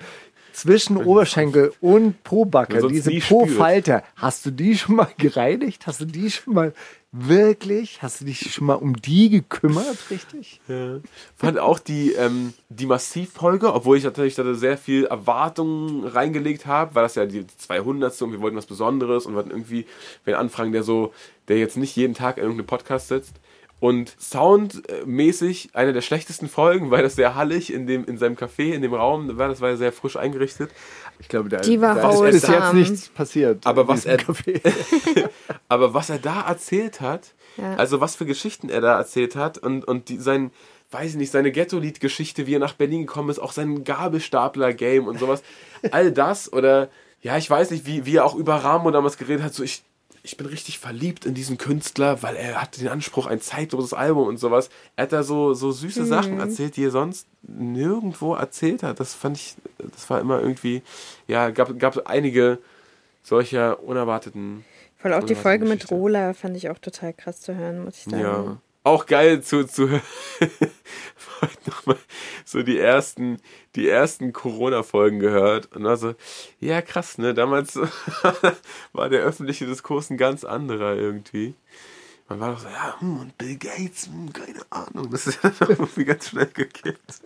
zwischen Oberschenkel und Po-Backe, diese nie spürt. Po-Falte. Hast du die schon mal gereinigt? Hast du die schon mal wirklich? Hast du dich schon mal um die gekümmert, richtig? fand auch die, ähm, die Massivfolge, obwohl ich natürlich da sehr viel Erwartungen reingelegt habe, weil das ja die 200. und wir wollten was Besonderes und wir hatten irgendwie wen anfragen, der so, der jetzt nicht jeden Tag in irgendeinem Podcast sitzt. Und soundmäßig eine der schlechtesten Folgen, weil das sehr hallig in, dem, in seinem Café, in dem Raum war. Das war sehr frisch eingerichtet. Ich glaube, da, Die war da ist bis jetzt nichts passiert. Aber was er-. Aber was er da erzählt hat, Ja. also was für Geschichten er da erzählt hat und, und die, sein, weiß ich nicht, seine Ghetto-Lied-Geschichte, wie er nach Berlin gekommen ist, auch sein Gabelstapler-Game und sowas, all das oder, ja, ich weiß nicht, wie, wie er auch über Ramo damals geredet hat, so ich, ich bin richtig verliebt in diesen Künstler, weil er hatte den Anspruch, ein zeitloses Album und sowas. Er hat da so, so süße Sachen erzählt, die er sonst nirgendwo erzählt hat. Das fand ich, das war immer irgendwie, ja, gab, gab einige solcher unerwarteten Voll auch die Folge mit. Rola fand ich auch total krass zu hören, muss ich sagen. Ja. Auch geil zu, zu nochmal so die ersten, die ersten Corona-Folgen gehört und war so, ja krass, ne? Damals war der öffentliche Diskurs ein ganz anderer irgendwie. Man war doch so, ja, hm, und Bill Gates, hm, keine Ahnung. Das ist dann irgendwie ganz schnell gekippt.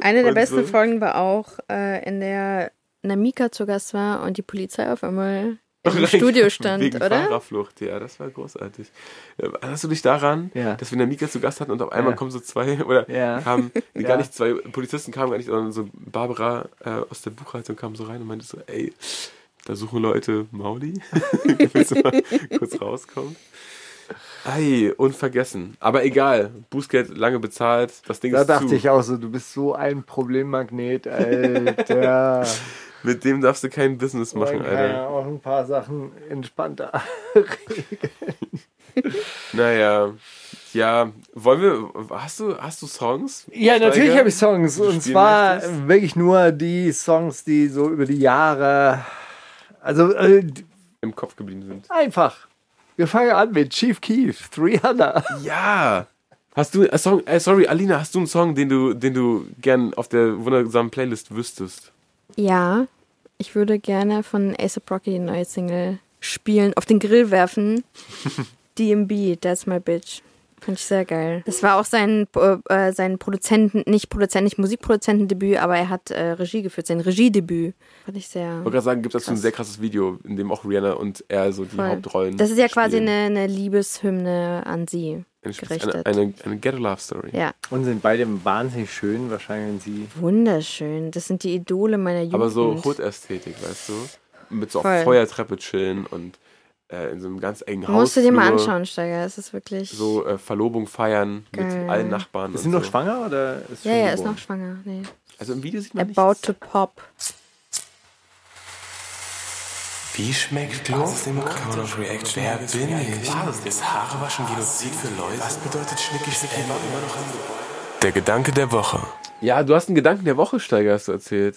Eine der Und besten so. Folgen war auch, äh, in der Namika zu Gast war und die Polizei auf einmal im Studio stand, Wegen oder? Fahrerflucht, ja, das war großartig. Äh, Erinnerst du dich daran, Ja. dass wir eine Mika zu Gast hatten und auf einmal Ja. kommen so zwei, oder Ja. kamen, Ja. gar nicht zwei Polizisten kamen gar nicht, sondern so Barbara äh, aus der Buchhaltung kam so rein und meinte so, ey, da suchen Leute Mauli. Willst du mal kurz rauskommen? Ei, unvergessen. Aber egal, Bußgeld lange bezahlt, das Ding Da ist dachte zu. ich auch so, du bist so ein Problemmagnet, Alter. Mit dem darfst du kein Business machen, Man kann ja Alter. auch ein paar Sachen entspannter. Naja, ja, wollen wir, hast du, hast du Songs? Ja, natürlich Steiger, habe ich Songs. Und zwar möchtest? wirklich nur die Songs, die so über die Jahre. Also äh, im Kopf geblieben sind. einfach. Wir fangen an mit Chief Keef, 300. Ja. Hast du, äh, Song, äh, sorry, Alina, hast du einen Song, den du, den du gern auf der wundersamen Playlist wüsstest? Ja, ich würde gerne von A$AP Rocky die neue Single spielen, auf den Grill werfen. DMB, That's My Bitch. Fand ich sehr geil. Das war auch sein, äh, sein Produzenten, nicht Produzent, nicht Musikproduzentendebüt, aber er hat äh, Regie geführt, sein Regiedebüt. Fand ich sehr. Ich wollte gerade sagen, gibt es dazu ein sehr krasses Video, in dem auch Rihanna und er so die voll. Hauptrollen Das ist ja quasi eine, eine Liebeshymne an sie eine, gerichtet. eine, eine, eine Ghetto Love Story. ja, Und sind beide wahnsinnig schön, wahrscheinlich sie. wunderschön. Das sind die Idole meiner Jugend. Aber so Hood-Ästhetik, weißt du? Mit so auf. Feuertreppe chillen und äh, in so einem ganz engen Haus. Musst du dir mal anschauen, Steiger. Es ist wirklich. So äh, Verlobung feiern Geil. mit allen Nachbarn. Ist sie noch so. schwanger oder ist ja, ja, ist noch schwanger. Nee. Also im Video sieht man About nichts. to pop. Wie schmeckt Klo? Code of Reaction. Wer bin ich? Ist Haarewaschen Genozid für Leute? Was bedeutet schnickig schnickig immer noch an? Der Gedanke der Woche. Ja, du hast einen Gedanken der Woche, Steiger, hast du erzählt.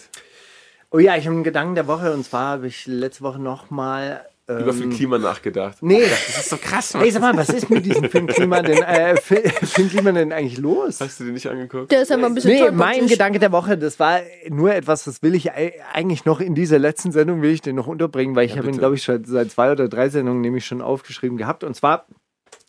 Oh ja, ich habe einen Gedanken der Woche und zwar habe ich letzte Woche nochmal. Ähm, Über Finn Klima nachgedacht. Nee. Das ist so krass, Mann. Ey, sag mal, was ist mit diesem Finn Klima denn, äh, Finn Klima denn eigentlich los? Hast du den nicht angeguckt? Der ist aber ein bisschen Nee, mein Gedanke der Woche, das war nur etwas, das will ich ei- eigentlich noch in dieser letzten Sendung, will ich den noch unterbringen, weil ich habe ihn, glaube ich, schon seit zwei oder drei Sendungen nämlich schon aufgeschrieben gehabt. Und zwar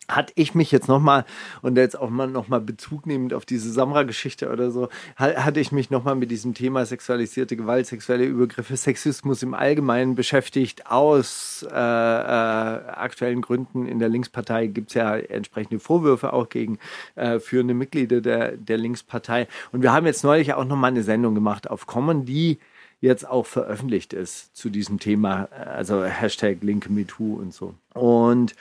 hatte ich mich jetzt nochmal, und jetzt auch mal nochmal Bezug nehmend auf diese Samra-Geschichte oder so, ha- hatte ich mich nochmal mit diesem Thema sexualisierte Gewalt, sexuelle Übergriffe, Sexismus im Allgemeinen beschäftigt. Aus äh, äh, aktuellen Gründen in der Linkspartei gibt es ja entsprechende Vorwürfe auch gegen äh, führende Mitglieder der, der Linkspartei. Und wir haben jetzt neulich auch nochmal eine Sendung gemacht auf Common, die jetzt auch veröffentlicht ist zu diesem Thema, also Hashtag Linke MeToo und so. Und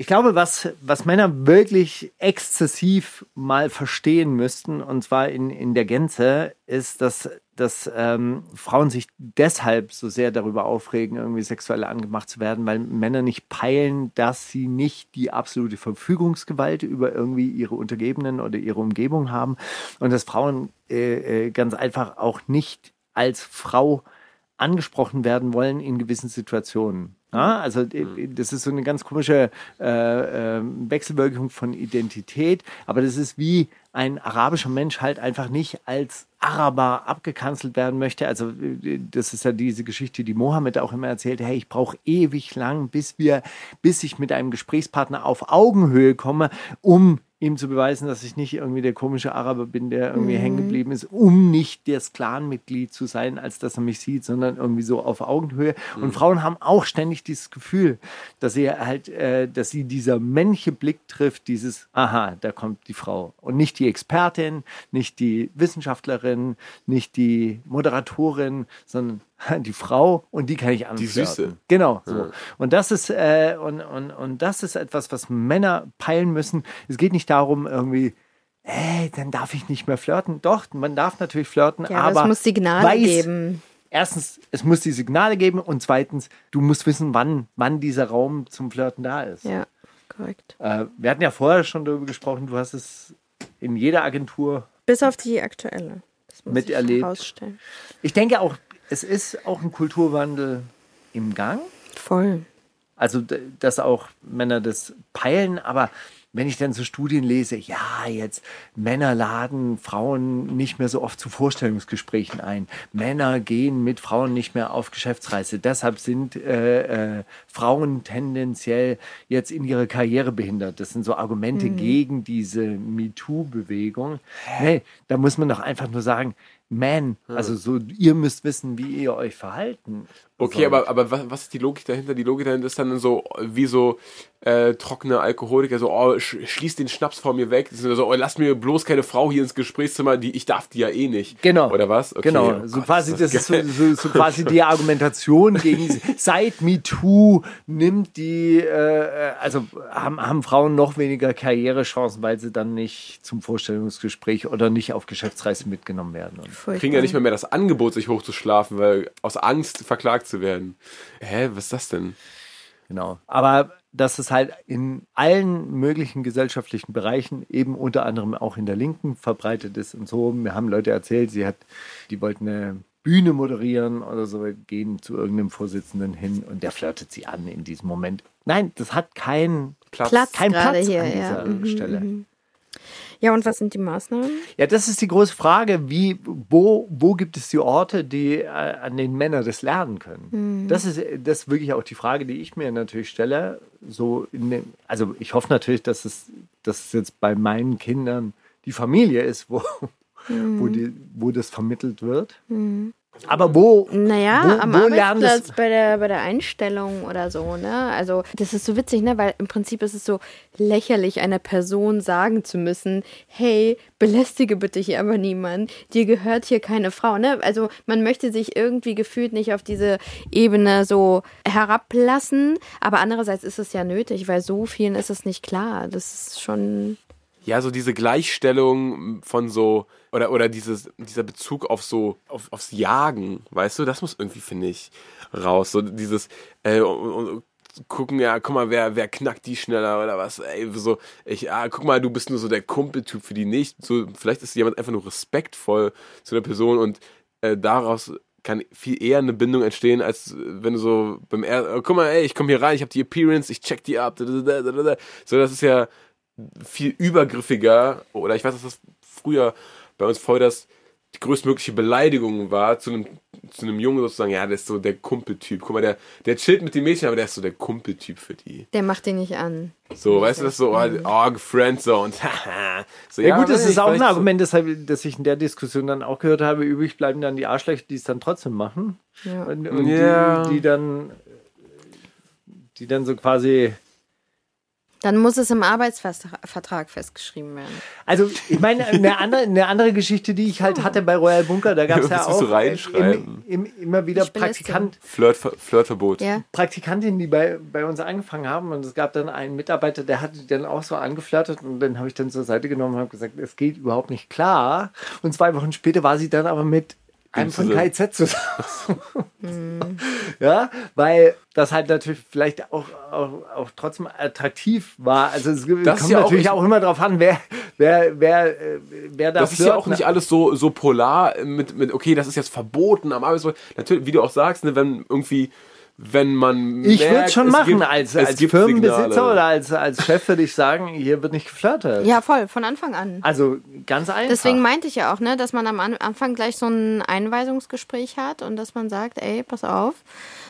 ich glaube, was, was Männer wirklich exzessiv mal verstehen müssten, und zwar in, in der Gänze, ist, dass, dass ähm, Frauen sich deshalb so sehr darüber aufregen, irgendwie sexuell angemacht zu werden, weil Männer nicht peilen, dass sie nicht die absolute Verfügungsgewalt über irgendwie ihre Untergebenen oder ihre Umgebung haben und dass Frauen äh, äh, ganz einfach auch nicht als Frau angesprochen werden wollen in gewissen Situationen. Ja, also äh, das ist so eine ganz komische äh, äh, Wechselwirkung von Identität, aber das ist wie ein arabischer Mensch halt einfach nicht als Araber abgekanzelt werden möchte. Also äh, das ist ja diese Geschichte, die Mohammed auch immer erzählt, hey, ich brauche ewig lang, bis wir, bis ich mit einem Gesprächspartner auf Augenhöhe komme, um ihm zu beweisen, dass ich nicht irgendwie der komische Araber bin, der irgendwie hängen geblieben ist, um nicht das Clanmitglied zu sein, als dass er mich sieht, sondern irgendwie so auf Augenhöhe. Und Frauen haben auch ständig dieses Gefühl, dass sie halt, äh, dass sie dieser männliche Blick trifft, dieses, aha, da kommt die Frau. Und nicht die Expertin, nicht die Wissenschaftlerin, nicht die Moderatorin, sondern die Frau und die kann ich anflirten. Süße. Genau. So. Und das ist äh, und, und, und das ist etwas, was Männer peilen müssen. Es geht nicht darum, irgendwie, ey, dann darf ich nicht mehr flirten. Doch, man darf natürlich flirten, Ja, aber aber es muss Signale weiß, geben. Erstens, es muss die Signale geben und zweitens, du musst wissen, wann, wann dieser Raum zum Flirten da ist. Ja, korrekt. Äh, wir hatten ja vorher schon darüber gesprochen, du hast es in jeder Agentur Bis auf die aktuelle. Das muss Miterlebt. ich herausstellen. Ich denke auch, es ist auch ein Kulturwandel im Gang. Voll. Also, dass auch Männer das peilen, aber wenn ich dann so Studien lese, ja, jetzt Männer laden Frauen nicht mehr so oft zu Vorstellungsgesprächen ein. Männer gehen mit Frauen nicht mehr auf Geschäftsreise. Deshalb sind äh, äh, Frauen tendenziell jetzt in ihrer Karriere behindert. Das sind so Argumente gegen diese MeToo-Bewegung. Nee, da muss man doch einfach nur sagen, man, also so, ihr müsst wissen, wie ihr euch verhalten. Okay, aber, aber was, was ist die Logik dahinter? Die Logik dahinter ist dann so, wie so äh, trockene Alkoholiker, so, oh, sch schließ den Schnaps vor mir weg. So, oh, lass mir bloß keine Frau hier ins Gesprächszimmer, die ich darf die ja eh nicht. Genau. Oder was? Okay, genau. oh so Gott, quasi, das ist so, so, so quasi die Argumentation gegen seit MeToo nimmt die, äh, also haben, haben Frauen noch weniger Karrierechancen, weil sie dann nicht zum Vorstellungsgespräch oder nicht auf Geschäftsreise mitgenommen werden. Und Furchtbar. kriegen ja nicht mehr, mehr das Angebot, sich hochzuschlafen, weil aus Angst verklagt zu werden. Hä, was ist das denn? Genau. Aber dass es halt in allen möglichen gesellschaftlichen Bereichen, eben unter anderem auch in der Linken verbreitet ist und so. Wir haben Leute erzählt, sie hat, die wollten eine Bühne moderieren oder so, gehen zu irgendeinem Vorsitzenden hin und der flirtet sie an in diesem Moment. Nein, das hat keinen Platz. Platz kein Platz hier. an Ja. dieser Mhm, Stelle. mhm. Ja, und was sind die Maßnahmen? Ja, das ist die große Frage, wie, wo, wo gibt es die Orte, die äh, an den Männer das lernen können? Das, ist, das ist wirklich auch die Frage, die ich mir natürlich stelle. So in den, also ich hoffe natürlich, dass es, dass es jetzt bei meinen Kindern die Familie ist, wo, wo, die, wo das vermittelt wird. Aber wo, Naja, wo, am wo Arbeitsplatz bei der, bei der Einstellung oder so, ne? Also, das ist so witzig, ne? Weil im Prinzip ist es so lächerlich, einer Person sagen zu müssen, hey, belästige bitte hier aber niemand, dir gehört hier keine Frau, ne? Also, man möchte sich irgendwie gefühlt nicht auf diese Ebene so herablassen, aber andererseits ist es ja nötig, weil so vielen ist es nicht klar. Das ist schon, Ja, so diese Gleichstellung von so, oder, oder dieses, dieser Bezug auf so, auf, aufs Jagen, weißt du, das muss irgendwie, finde ich, raus. So dieses, äh, gucken, ja, guck mal, wer, wer knackt die schneller oder was, ey, so, ich, ah, guck mal, du bist nur so der Kumpeltyp für die nicht. So, vielleicht ist jemand einfach nur respektvoll zu der Person und äh, daraus kann viel eher eine Bindung entstehen, als wenn du so beim er oh, guck mal, ey, ich komme hier rein, ich habe die Appearance, ich check die ab. So, das ist ja viel übergriffiger oder ich weiß, dass das früher bei uns voll das die größtmögliche Beleidigung war zu einem, zu einem Jungen sozusagen, ja, der ist so der Kumpeltyp. Guck mal, der, der chillt mit den Mädchen, aber der ist so der Kumpeltyp für die. der macht den nicht an. So, weißt du, das ist so, oh, oh Friendzone. so, Ja, gut, das ist auch ein Argument, deshalb, das ich in der Diskussion dann auch gehört habe. Übrig bleiben dann die Arschlöcher, die es dann trotzdem machen. Ja. Und, und Ja. die, die dann die dann so quasi Dann muss es im Arbeitsvertrag festgeschrieben werden. also ich meine eine andere, eine andere Geschichte die ich halt hatte bei Royal Bunker da gab es ja du auch reinschreiben? im, im, immer wieder Ich belästige. Praktikant, Flirt, Flirtverbot. Ja. Praktikantinnen die bei, bei uns angefangen haben und es gab dann einen Mitarbeiter der hat die dann auch so angeflirtet und dann habe ich dann zur Seite genommen und habe gesagt es geht überhaupt nicht klar und zwei Wochen später war sie dann aber mit einem von. KZ zusammen. ja, weil das halt natürlich vielleicht auch, auch, auch trotzdem attraktiv war. Also es Das kommt ja auch- natürlich auch, immer darauf an, wer, wer, wer, äh, wer da Das ist ja auch nicht alles so, so polar mit, mit, okay, das ist jetzt verboten am Arbeitsplatz. Natürlich, wie du auch sagst, ne, wenn irgendwie wenn man Ich würde schon machen. gibt- als als Firmenbesitzer Signale. oder als, als Chef würde ich sagen, hier wird nicht geflirtet. Ja, voll, von Anfang an. Also ganz einfach. Deswegen meinte ich ja auch, ne, dass man am An- Anfang gleich so ein Einweisungsgespräch hat und dass man sagt, ey, pass auf,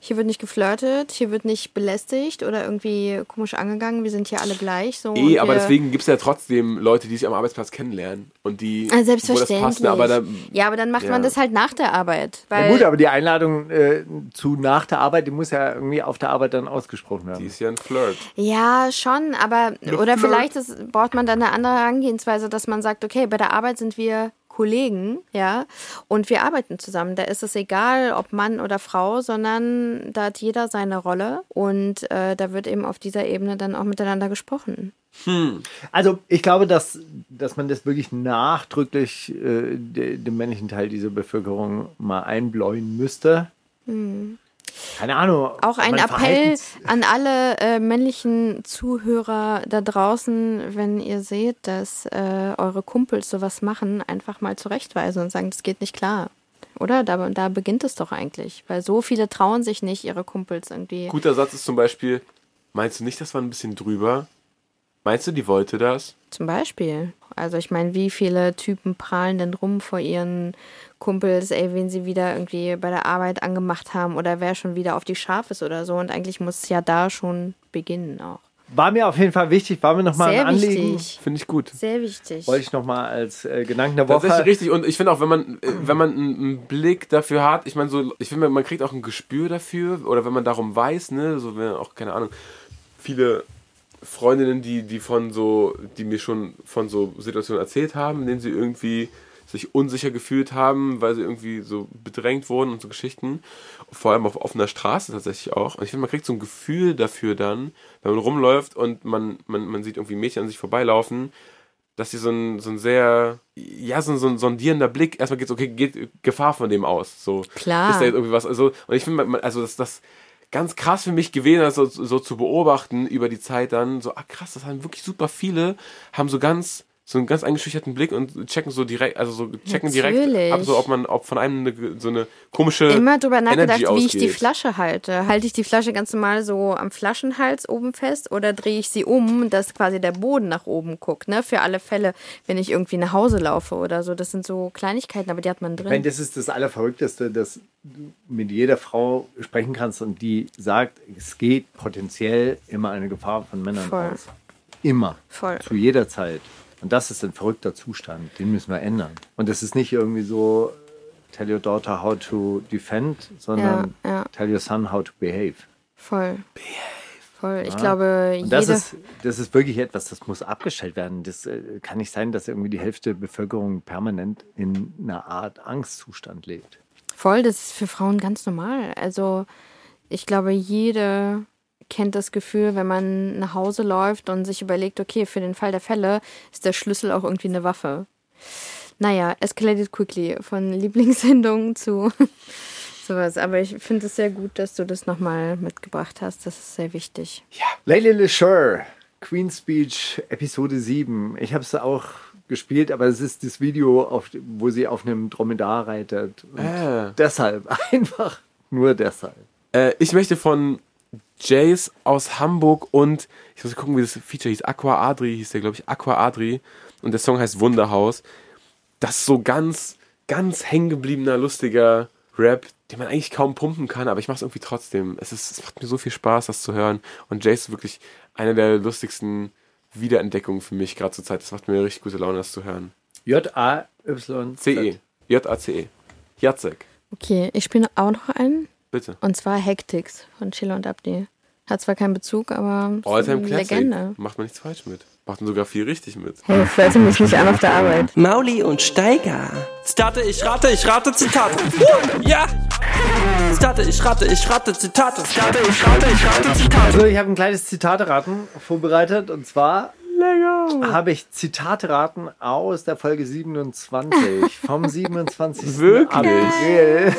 hier wird nicht geflirtet, hier wird nicht belästigt oder irgendwie komisch angegangen, wir sind hier alle gleich. So, Eh, aber deswegen gibt es ja trotzdem Leute, die sich am Arbeitsplatz kennenlernen und die wo das Selbstverständlich. passt, aber da, ja, aber dann macht ja. man das halt nach der Arbeit. Weil, Ja gut, aber die Einladung äh, zu nach der Arbeit, die muss ja irgendwie auf der Arbeit dann ausgesprochen die werden. ist ja ein Flirt. Ja, schon, aber oder Flirt. vielleicht ist, braucht man dann eine andere Herangehensweise, dass man sagt, okay, bei der Arbeit sind wir Kollegen, ja, und wir arbeiten zusammen. Da ist es egal, ob Mann oder Frau, sondern da hat jeder seine Rolle und äh, da wird eben auf dieser Ebene dann auch miteinander gesprochen. Also ich glaube, dass, dass man das wirklich nachdrücklich äh, de, dem männlichen Teil dieser Bevölkerung mal einbläuen müsste. Keine Ahnung. Auch ein Appell an alle äh, männlichen Zuhörer da draußen, wenn ihr seht, dass äh, eure Kumpels sowas machen, einfach mal zurechtweisen und sagen, das geht nicht klar. Oder? Da, da beginnt es doch eigentlich. Weil so viele trauen sich nicht, ihre Kumpels irgendwie. Guter Satz ist zum Beispiel, meinst du nicht, das war ein bisschen drüber? Meinst du, die wollte das? Zum Beispiel. Also ich meine, wie viele Typen prahlen denn rum vor ihren Kumpels, ey, wen sie wieder irgendwie bei der Arbeit angemacht haben oder wer schon wieder auf die Scharf ist oder so. Und eigentlich muss es ja da schon beginnen auch. War mir auf jeden Fall wichtig, war mir nochmal ein Anliegen. Finde ich gut. Sehr wichtig. Wollte ich nochmal als äh, Gedanken der Das ist Woche. richtig und ich finde auch, wenn man, äh, wenn man einen einen Blick dafür hat, ich meine so, ich finde, man kriegt auch ein Gespür dafür oder wenn man darum weiß, ne, so wenn auch, keine Ahnung, viele Freundinnen, die, die von so, die mir schon von so Situationen erzählt haben, in denen sie irgendwie sich unsicher gefühlt haben, weil sie irgendwie so bedrängt wurden und so Geschichten. Vor allem auf offener Straße tatsächlich auch. Und ich finde, man kriegt so ein Gefühl dafür dann, wenn man rumläuft und man, man, man sieht irgendwie Mädchen an sich vorbeilaufen, dass sie so ein, so ein sehr, ja, so ein, so ein sondierender Blick, erstmal geht's, okay, geht Gefahr von dem aus. So, Klar. Ist da jetzt irgendwie was, also, und ich finde, also, das, das ganz krass für mich gewesen, also, so zu beobachten über die Zeit dann, so, ah, krass, das haben wirklich super viele, haben so ganz, so einen ganz eingeschüchterten Blick und checken so direkt, also so checken direkt Natürlich. ab, so ob man, ob von einem eine, so eine komische Immer drüber nachgedacht, wie ich die. Flasche halte. Halte ich die Flasche ganz normal so am Flaschenhals oben fest oder drehe ich sie um, dass quasi der Boden nach oben guckt, ne? Für alle Fälle, wenn ich irgendwie nach Hause laufe oder so. Das sind so Kleinigkeiten, aber die hat man Ich meine, drin. das ist das Allerverrückteste, dass du mit jeder Frau sprechen kannst und die sagt, es geht potenziell immer eine Gefahr von Männern Voll. aus. Immer. Voll. Zu jeder Zeit. Und das ist ein verrückter Zustand. Den müssen wir ändern. Und das ist nicht irgendwie so, tell your daughter how to defend, sondern Ja, ja. tell your son how to behave. Voll. Voll. Ich glaube, Und jede. das ist, das ist wirklich etwas, das muss abgestellt werden. Das äh, kann nicht sein, dass irgendwie die Hälfte der Bevölkerung permanent in einer Art Angstzustand lebt. Voll, das ist für Frauen ganz normal. Also ich glaube, jede kennt das Gefühl, wenn man nach Hause läuft und sich überlegt, okay, für den Fall der Fälle ist der Schlüssel auch irgendwie eine Waffe. Naja, escalated quickly von Lieblingssendungen zu sowas. Aber ich finde es sehr gut, dass du das nochmal mitgebracht hast. Das ist sehr wichtig. Lady LeSure, Queen's Speech, Episode 7. Ich habe es auch gespielt, aber es ist das Video, auf, wo sie auf einem Dromedar reitet. Und Ah. Deshalb, einfach nur deshalb. Äh, ich möchte von Jace aus Hamburg und ich muss gucken, wie das Feature hieß. Aqua Adri hieß der, glaube ich. Aqua Adri. Und der Song heißt Wunderhaus. Das ist so ganz, ganz hängengebliebener, lustiger Rap, den man eigentlich kaum pumpen kann, aber ich mache es irgendwie trotzdem. Es, ist, es macht mir so viel Spaß, das zu hören. Und Jace ist wirklich eine der lustigsten Wiederentdeckungen für mich gerade zur Zeit. Das macht mir richtig gute Laune, das zu hören. J-A-Y. C-E. J-A-C-E. Jacek. Okay, ich spiele auch noch einen. Bitte. Und zwar Hectics von Chiller und Abdi. Hat zwar keinen Bezug, aber ist Alltime eine Classic. Legende. Macht man nichts falsch mit. Macht man sogar viel richtig mit. Hey, flirte mich nicht an auf der Arbeit. Mauli und Steiger. Zitate, ich rate, ich rate, Zitate. Ja! Zitate, ich rate, ich rate, Zitate. Zitate, ich rate, ich rate, Zitate. Also ich habe ein kleines Zitateraten vorbereitet und zwar habe ich Zitateraten aus der Folge 27 vom 27. Wirklich? April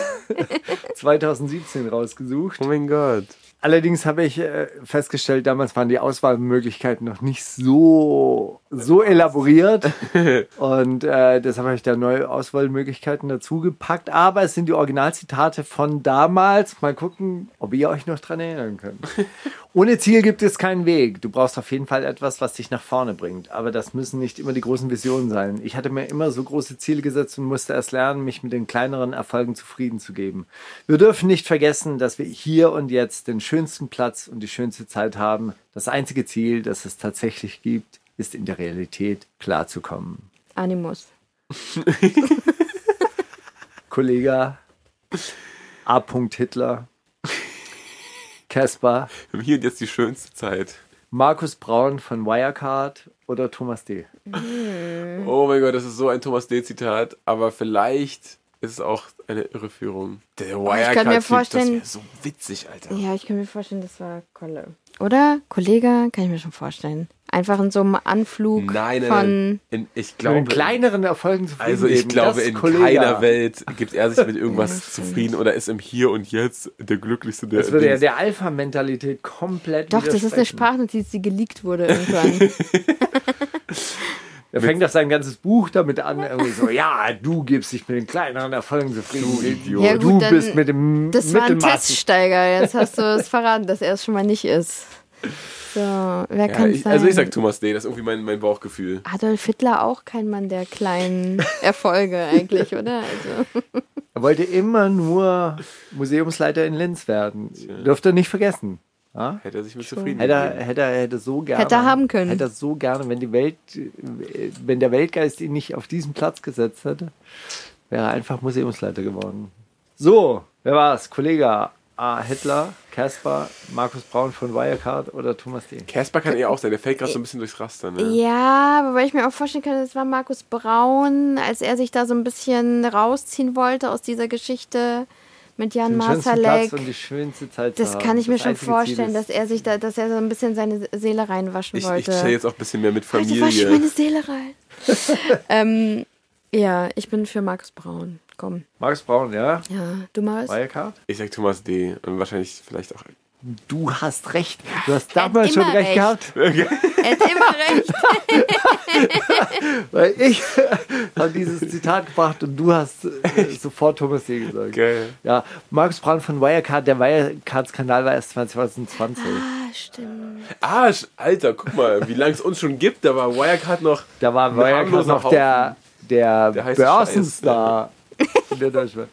2017 rausgesucht. Oh mein Gott. Allerdings habe ich äh, festgestellt, damals waren die Auswahlmöglichkeiten noch nicht so so elaboriert. Und äh, deshalb habe ich da neue Auswahlmöglichkeiten dazu gepackt. Aber es sind die Originalzitate von damals. Mal gucken, ob ihr euch noch dran erinnern könnt. Ohne Ziel gibt es keinen Weg. Du brauchst auf jeden Fall etwas, was dich nach vorne bringt. Aber das müssen nicht immer die großen Visionen sein. Ich hatte mir immer so große Ziele gesetzt und musste erst lernen, mich mit den kleineren Erfolgen zufrieden zu geben. Wir dürfen nicht vergessen, dass wir hier und jetzt den schönsten Platz und die schönste Zeit haben. Das einzige Ziel, das es tatsächlich gibt, ist in der Realität klarzukommen. Animus. Kollege A. Hitler, Caspar, Wir haben hier und jetzt die schönste Zeit. Markus Braun von Wirecard oder Thomas D. Oh mein Gott, das ist so ein Thomas D-Zitat, aber vielleicht ist es auch eine Irreführung. Der kann mir Wirecard-Typ, vorstellen- das wäre so witzig, Alter. Ja, ich kann mir vorstellen, das war Kolle. Oder? Kollege, kann ich mir schon vorstellen. Einfach in so einem Anflug Nein, nein, von. nein. In, ich glaube, kleineren Erfolgen zufrieden also ich geben, glaube, in Kollege. keiner Welt gibt er sich mit irgendwas zufrieden oder ist im Hier und Jetzt der glücklichste der Das würde ja der Alpha-Mentalität komplett Doch, das ist eine. Sprachnotiz, die geleakt wurde irgendwann. Er fängt auf sein ganzes Buch damit an, irgendwie so, ja, du gibst dich mit den kleineren Erfolgen zufrieden. Du Idiot. Ja, du gut, dann- bist mit dem Das war ein. Teststeiger. Jetzt hast du es verraten, dass er es schon mal nicht ist. So, wer ja, kann ich, sein? also ich sag Thomas D, das ist irgendwie mein, mein Bauchgefühl. Adolf Hitler auch kein Mann der kleinen Erfolge eigentlich, oder? Also, Er wollte immer nur Museumsleiter in Linz werden. Dürft ihr nicht vergessen. Ja? Hätte er sich mit zufrieden Hätte er, hätte, er, hätte so gerne. Hätte er haben können. Hätte er so gerne, wenn die Welt, wenn der Weltgeist ihn nicht auf diesen Platz gesetzt hätte, wäre er einfach Museumsleiter geworden. So, wer war's? Kollege A. Hitler, Caspar, Markus Braun von Wirecard oder Thomas D. Casper kann eher auch sein, der fällt gerade so ein bisschen durchs Raster, ne? ja, wobei ich mir auch vorstellen kann, das war Markus Braun, als er sich da so ein bisschen rausziehen wollte aus dieser Geschichte mit Jan Masalek. und die schönste Zeit Das haben. kann ich mir Das schon vorstellen, dass er sich da, dass er so ein bisschen seine Seele reinwaschen Ich, ich wollte. stelle jetzt auch ein bisschen mehr mit Also wasch Familie. meine Seele rein. ähm, ja, ich bin für Markus Braun. Komm. Markus Braun, ja? Ja, du Marius? Wirecard? Ich sag Thomas D. Und wahrscheinlich vielleicht auch. Du hast recht. Du hast damals schon recht, recht. gehabt. Er hat immer recht. Weil ich habe dieses Zitat gebracht und du hast äh, sofort Thomas D. gesagt. Geil. Ja, Markus Braun von Wirecard, der Wirecard-Skandal war erst 2020. Ah, stimmt. Ah, Alter, guck mal, wie lange es uns schon gibt. Da war Wirecard noch. Da war Wirecard noch der, der, Der Börsenstar in der Deutschen Welt.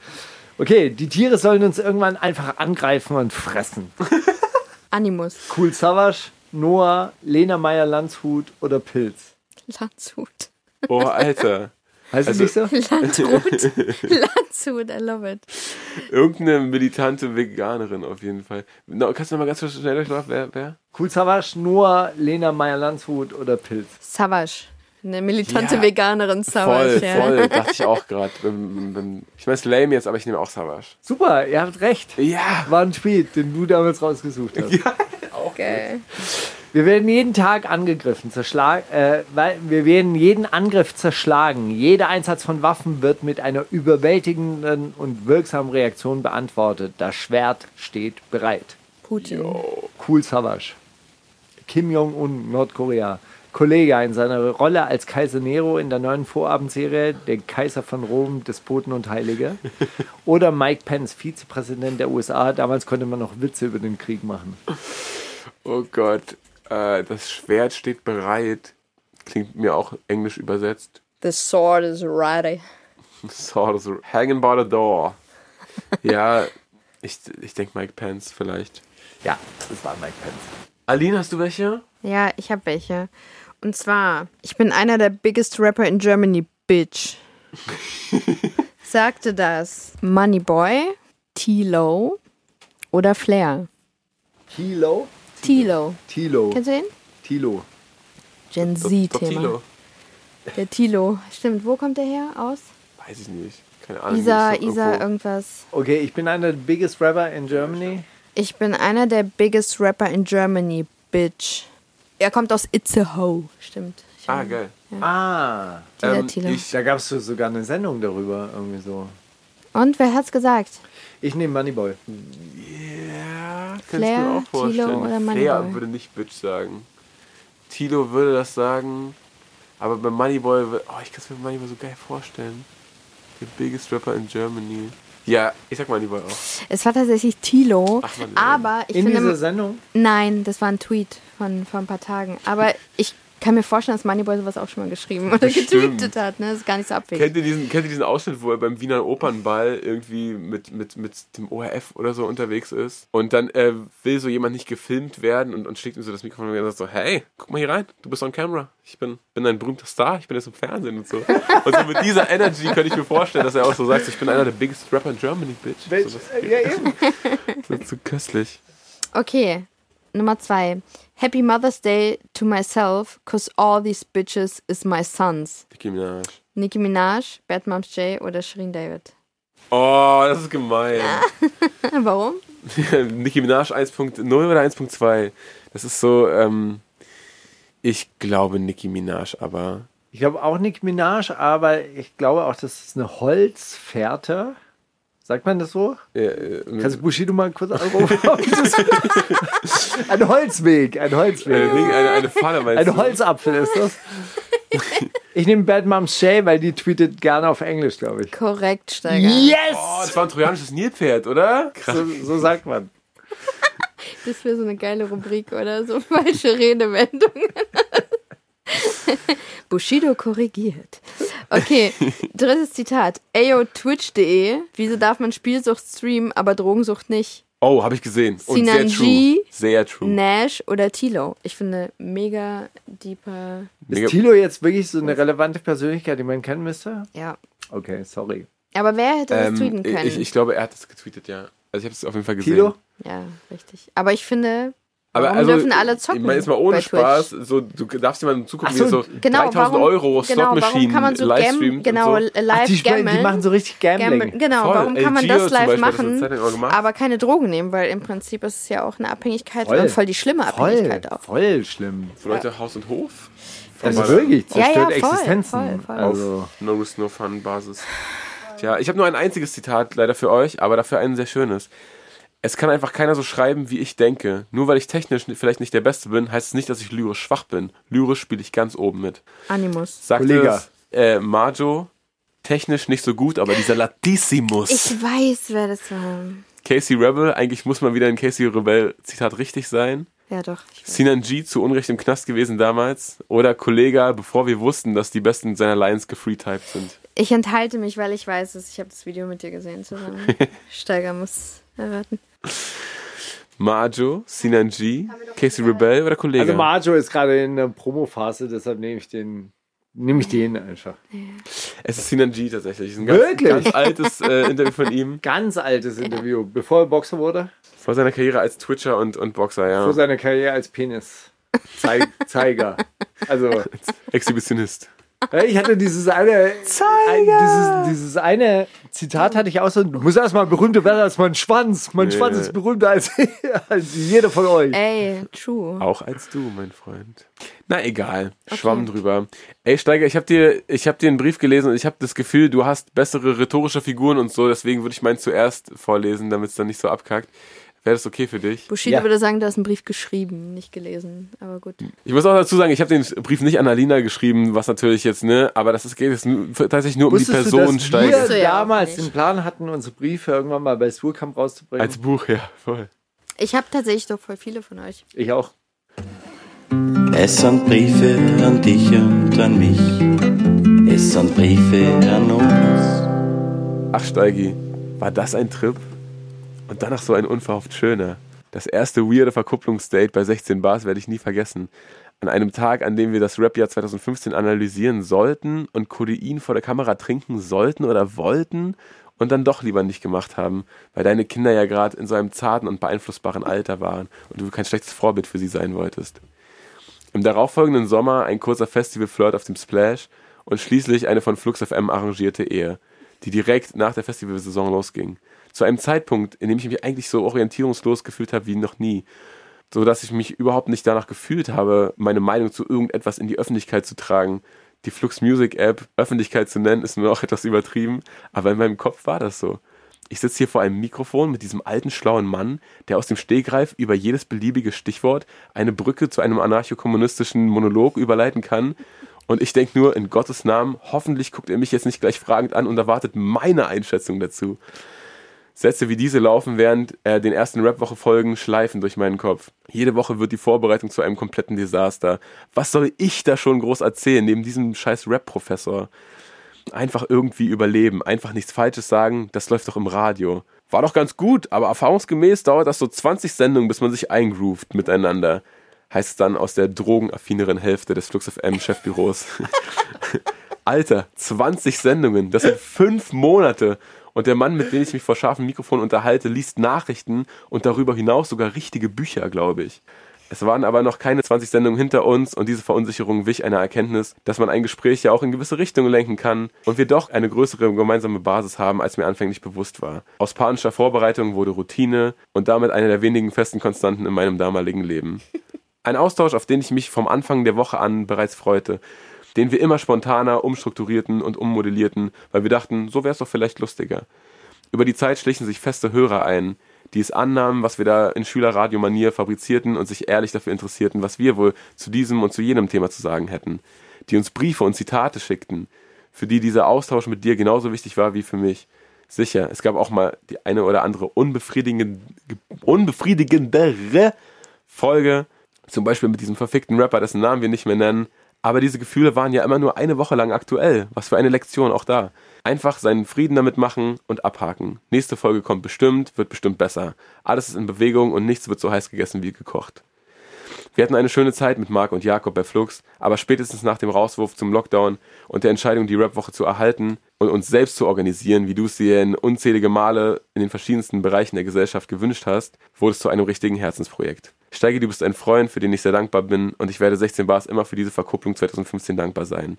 Okay, die Tiere sollen uns irgendwann einfach angreifen und fressen. Animus. Cool Savage, Noah, Lena Meyer-Landshut oder Pilz. Landshut. Oh, Alter. Heißt Also- es nicht so? Landshut. Landshut, I love it. Irgendeine militante Veganerin auf jeden Fall. No, kannst du noch mal ganz schnell durchlaufen? Wer? wer? Cool Savage, Noah, Lena Meyer-Landshut oder Pilz. Savage. Eine militante Ja, Veganerin Savage. Voll, ja. voll. Dachte ich auch gerade. Ich meine, ist lame jetzt, aber ich nehme auch Savage. Super, ihr habt recht. Ja. War ein Tweet, den du damals rausgesucht hast. Geil. Wir werden jeden Tag angegriffen, zerschlagen, äh, weil wir werden jeden Angriff zerschlagen. Jeder Einsatz von Waffen wird mit einer überwältigenden und wirksamen Reaktion beantwortet. Das Schwert steht bereit. Putin. Cool Savage. Kim Jong-un, Nordkorea. Kollege in seiner Rolle als Kaiser Nero in der neuen Vorabendserie Der Kaiser von Rom, Despoten und Heilige. Oder Mike Pence, Vizepräsident der USA. Damals konnte man noch Witze über den Krieg machen. Oh Gott. Äh, das Schwert steht bereit. Klingt mir auch englisch übersetzt. The sword is ready. Sort of hanging by the door. Ja, ich, ich denke Mike Pence vielleicht. Ja, das war Mike Pence. Aline, hast du welche? Ja, ich habe welche. Und zwar, ich bin einer der biggest Rapper in Germany, Bitch. Sagte das Moneyboy, T-Lo oder Flair? Tilo? T-Lo. Tilo. Kennst du ihn? Tilo. Gen Z-Thema. Tilo. Der Tilo. Stimmt, wo kommt der her? Aus? Weiß ich nicht. Keine Ahnung. Isa, Isa, irgendwas. Okay, ich bin einer der biggest rapper in Germany. Ich bin einer der biggest Rapper in Germany, Bitch. Er kommt aus Itzehoe. Stimmt. Ich Ah, geil. Ah, Dieser Ähm, Tilo. ich, da gab es sogar eine Sendung darüber, irgendwie so. Und wer hat's gesagt? Ich nehme Moneyboy. ja, ich Flair, mir auch vorstellen. Tilo oder Flair Moneyboy? würde nicht Bitch sagen. Tilo würde das sagen. Aber bei Moneyboy, oh, ich kann es mir Moneyboy so geil vorstellen. The biggest rapper in Germany. Ja, ich sag Moneyboy auch. Es war tatsächlich Tilo, Ach, Mann, aber ich In finde... dieser Sendung? Nein, das war ein Tweet von vor ein paar Tagen. Aber ich kann mir vorstellen, dass Moneyboy sowas auch schon mal geschrieben oder Bestimmt. getweetet hat. Ne? Das ist gar nicht so abwegig. Kennt ihr, diesen, kennt ihr diesen Ausschnitt, wo er beim Wiener Opernball irgendwie mit, mit, mit dem ORF oder so unterwegs ist? Und dann äh, will so jemand nicht gefilmt werden und, und schlägt ihm so das Mikrofon und sagt so, hey, guck mal hier rein, du bist on camera. Ich bin, bin ein berühmter Star, ich bin jetzt im Fernsehen und so. Und so mit dieser Energy könnte ich mir vorstellen, dass er auch so sagt, ich bin einer der biggest rapper in Germany, bitch. So, das, Ja, eben. das ist so köstlich. Okay, Nummer zwei. Happy Mother's Day to myself, cause all these bitches is my sons. Nicki Minaj. Nicki Minaj, Bad Moms J oder Shirin David. Oh, das ist gemein. Warum? Nicki Minaj 1.0 oder 1.2? Das ist so, ähm, ich glaube Nicki Minaj, aber Ich glaube auch Nick Minaj, aber ich glaube auch, das ist eine Holzfährte. Sagt man das so? äh, äh, Kannst du Bushido mal kurz anrufen? ein Holzweg, ein äh, Holzweg. Ding, eine, eine Falle meinst Ein du? Holzapfel ist das. Ich nehme Bad Moms Shay, weil die tweetet gerne auf Englisch, glaube ich. Korrekt, Steiger. Yes! Oh, das war ein trojanisches Nilpferd, oder? Krass. So, so sagt man. Das wäre so eine geile Rubrik, oder? So falsche Redewendungen. Bushido korrigiert. Okay, drittes Zitat. Ayo, twitch.de. Wieso darf man Spielsucht streamen, aber Drogensucht nicht? Oh, habe ich gesehen. Und sehr Sinan true. G. Sehr true. Nash oder Tilo? Ich finde, mega deeper. Ist Tilo jetzt wirklich so eine relevante Persönlichkeit, die man kennen müsste? Ja. Okay, sorry. Aber wer hätte das Ähm, tweeten können? ich, ich glaube, er hat das getweetet, ja. Also ich habe es auf jeden Fall gesehen. Tilo? ja, richtig. Aber ich finde, Aber warum also, dürfen alle zocken? Ich meine, jetzt mal ohne? Spaß, so, du darfst jemandem zugucken, Ach so, wie so Genau, 3000 warum, Euro genau, warum Slot-Maschinen kann man so livestreamt genau, so. Ach, live die, spielen- gammeln? die machen so richtig Gambling. Gambeln, genau, Voll. warum kann man das live Beispiel das machen, gemacht. aber keine Drogen nehmen? Weil im Prinzip ist es ja auch eine Abhängigkeit Voll. und voll die schlimme Voll, Abhängigkeit auch. voll schlimm. Für Leute Haus und Hof. Also Vorbei. wirklich, Ja, ja, zerstört voll, Existenzen. voll, voll. Also, No Risk, No Fun Basis. Tja, ich habe nur ein einziges Zitat leider für euch, aber dafür ein sehr schönes. Es kann einfach keiner so schreiben, wie ich denke. Nur weil ich technisch vielleicht nicht der Beste bin, heißt es nicht, dass ich lyrisch schwach bin. Lyrisch spiele ich ganz oben mit. Animus. Sagt Kollege. es äh, Majo, technisch nicht so gut, aber dieser Latissimus. Ich weiß, wer das war. Casey Rebel, eigentlich muss mal wieder ein Casey Rebel Zitat richtig sein. Ja, doch. Sinan G zu Unrecht im Knast gewesen damals. Oder Kollega, bevor wir wussten, dass die Besten seiner Lions gefreetyped sind. Ich enthalte mich, weil ich weiß es. Ich habe das Video mit dir gesehen zusammen. Steiger muss erraten. Majo, Sinan G, Casey Rebel oder Kollega? also Marjo ist gerade in der Promophase, deshalb nehme ich den, nehme ich den einfach. es ist Sinan G tatsächlich. Ist ein ganz, Wirklich? ganz altes äh, Interview von ihm. Ganz altes Interview, bevor er Boxer wurde, Vor seiner Karriere als Twitcher und, und Boxer, ja. vor seiner Karriere als Penis. Zeig, Zeiger. Also, Exhibitionist. ich hatte dieses eine, ein, dieses, dieses eine Zitat hatte ich auch so, du musst erstmal berühmter werden als mein Schwanz. Mein Nee. Schwanz ist berühmter als, als jeder von euch. Ey, true. Auch als du, mein Freund. Na egal, schwamm drüber. Ey Steiger, ich habe dir, ich habe dir einen Brief gelesen und ich habe das Gefühl, du hast bessere rhetorische Figuren und so. Deswegen würde ich meinen zuerst vorlesen, damit es dann nicht so abkackt. Wäre das okay für dich? Bushido Ja. würde sagen, du hast einen Brief geschrieben, nicht gelesen. Aber gut. Ich muss auch dazu sagen, ich habe den Brief nicht an Alina geschrieben, was natürlich jetzt, ne, aber das ist, geht jetzt tatsächlich nur um die Wusstest du, Person dass Steiger. wir Wusstest du ja damals den Plan hatten, unsere Briefe irgendwann mal bei Surkamp rauszubringen? Als Buch, ja, voll. Ich habe tatsächlich doch voll viele von euch. ich auch. Es sind Briefe an dich und an mich. Es sind Briefe an uns. Ach, Steigi, war das ein Trip? Und danach so ein unverhofft schöner. Das erste weirde Verkupplungsdate bei 16 Bars werde ich nie vergessen. An einem Tag, an dem wir das Rap-Jahr 2015 analysieren sollten und Codein vor der Kamera trinken sollten oder wollten und dann doch lieber nicht gemacht haben, weil deine Kinder ja gerade in so einem zarten und beeinflussbaren Alter waren und du kein schlechtes Vorbild für sie sein wolltest. Im darauffolgenden Sommer ein kurzer Festival-Flirt auf dem Splash und schließlich eine von Flux FM arrangierte Ehe, die direkt nach der Festivalsaison losging. Zu einem Zeitpunkt, in dem ich mich eigentlich so orientierungslos gefühlt habe wie noch nie. So dass ich mich überhaupt nicht danach gefühlt habe, meine Meinung zu irgendetwas in die Öffentlichkeit zu tragen. Die Flux Music App Öffentlichkeit zu nennen, ist mir auch etwas übertrieben, aber in meinem Kopf war das so. Ich sitze hier vor einem Mikrofon mit diesem alten, schlauen Mann, der aus dem Stegreif über jedes beliebige Stichwort eine Brücke zu einem anarchokommunistischen Monolog überleiten kann Und ich denke nur, in Gottes Namen, hoffentlich guckt er mich jetzt nicht gleich fragend an und erwartet meine Einschätzung dazu. Sätze wie diese laufen während äh, den ersten Rap-Woche-Folgen schleifen durch meinen Kopf. Jede Woche wird die Vorbereitung zu einem kompletten Desaster. Was soll ich da schon groß erzählen, neben diesem scheiß Rap-Professor? Einfach irgendwie überleben, einfach nichts Falsches sagen, das läuft doch im Radio. War doch ganz gut, aber erfahrungsgemäß dauert das so 20 Sendungen, bis man sich eingroovt miteinander. Heißt es dann aus der drogenaffineren Hälfte des Flux FM Chefbüros. Alter, 20 Sendungen, das sind fünf Monate. Und der Mann, mit dem ich mich vor scharfem Mikrofon unterhalte, liest Nachrichten und darüber hinaus sogar richtige Bücher, glaube ich. Es waren aber noch keine 20 Sendungen hinter uns und diese Verunsicherung wich einer Erkenntnis, dass man ein Gespräch ja auch in gewisse Richtungen lenken kann und wir doch eine größere gemeinsame Basis haben, als mir anfänglich bewusst war. Aus panischer Vorbereitung wurde Routine und damit eine der wenigen festen Konstanten in meinem damaligen Leben. Ein Austausch, auf den ich mich vom Anfang der Woche an bereits freute den wir immer spontaner umstrukturierten und ummodellierten, weil wir dachten, so wäre es doch vielleicht lustiger. Über die Zeit schlichen sich feste Hörer ein, die es annahmen, was wir da in Schülerradio-Manier fabrizierten und sich ehrlich dafür interessierten, was wir wohl zu diesem und zu jenem Thema zu sagen hätten, die uns Briefe und Zitate schickten, für die dieser Austausch mit dir genauso wichtig war wie für mich. Sicher, es gab auch mal die eine oder andere unbefriedigende, unbefriedigendere Folge, zum Beispiel mit diesem verfickten Rapper, dessen Namen wir nicht mehr nennen, aber diese Gefühle waren ja immer nur eine Woche lang aktuell. Was für eine Lektion auch da. Einfach seinen Frieden damit machen und abhaken. Nächste Folge kommt bestimmt, wird bestimmt besser. Alles ist in Bewegung und nichts wird so heiß gegessen wie gekocht. Wir hatten eine schöne Zeit mit Marc und Jakob bei Flux, aber spätestens nach dem Rauswurf zum Lockdown und der Entscheidung, die Rapwoche zu erhalten und uns selbst zu organisieren, wie du es dir in unzählige Male in den verschiedensten Bereichen der Gesellschaft gewünscht hast, wurde es zu einem richtigen Herzensprojekt. Steige, du bist ein Freund, für den ich sehr dankbar bin und ich werde 16 Bars immer für diese Verkupplung 2015 dankbar sein.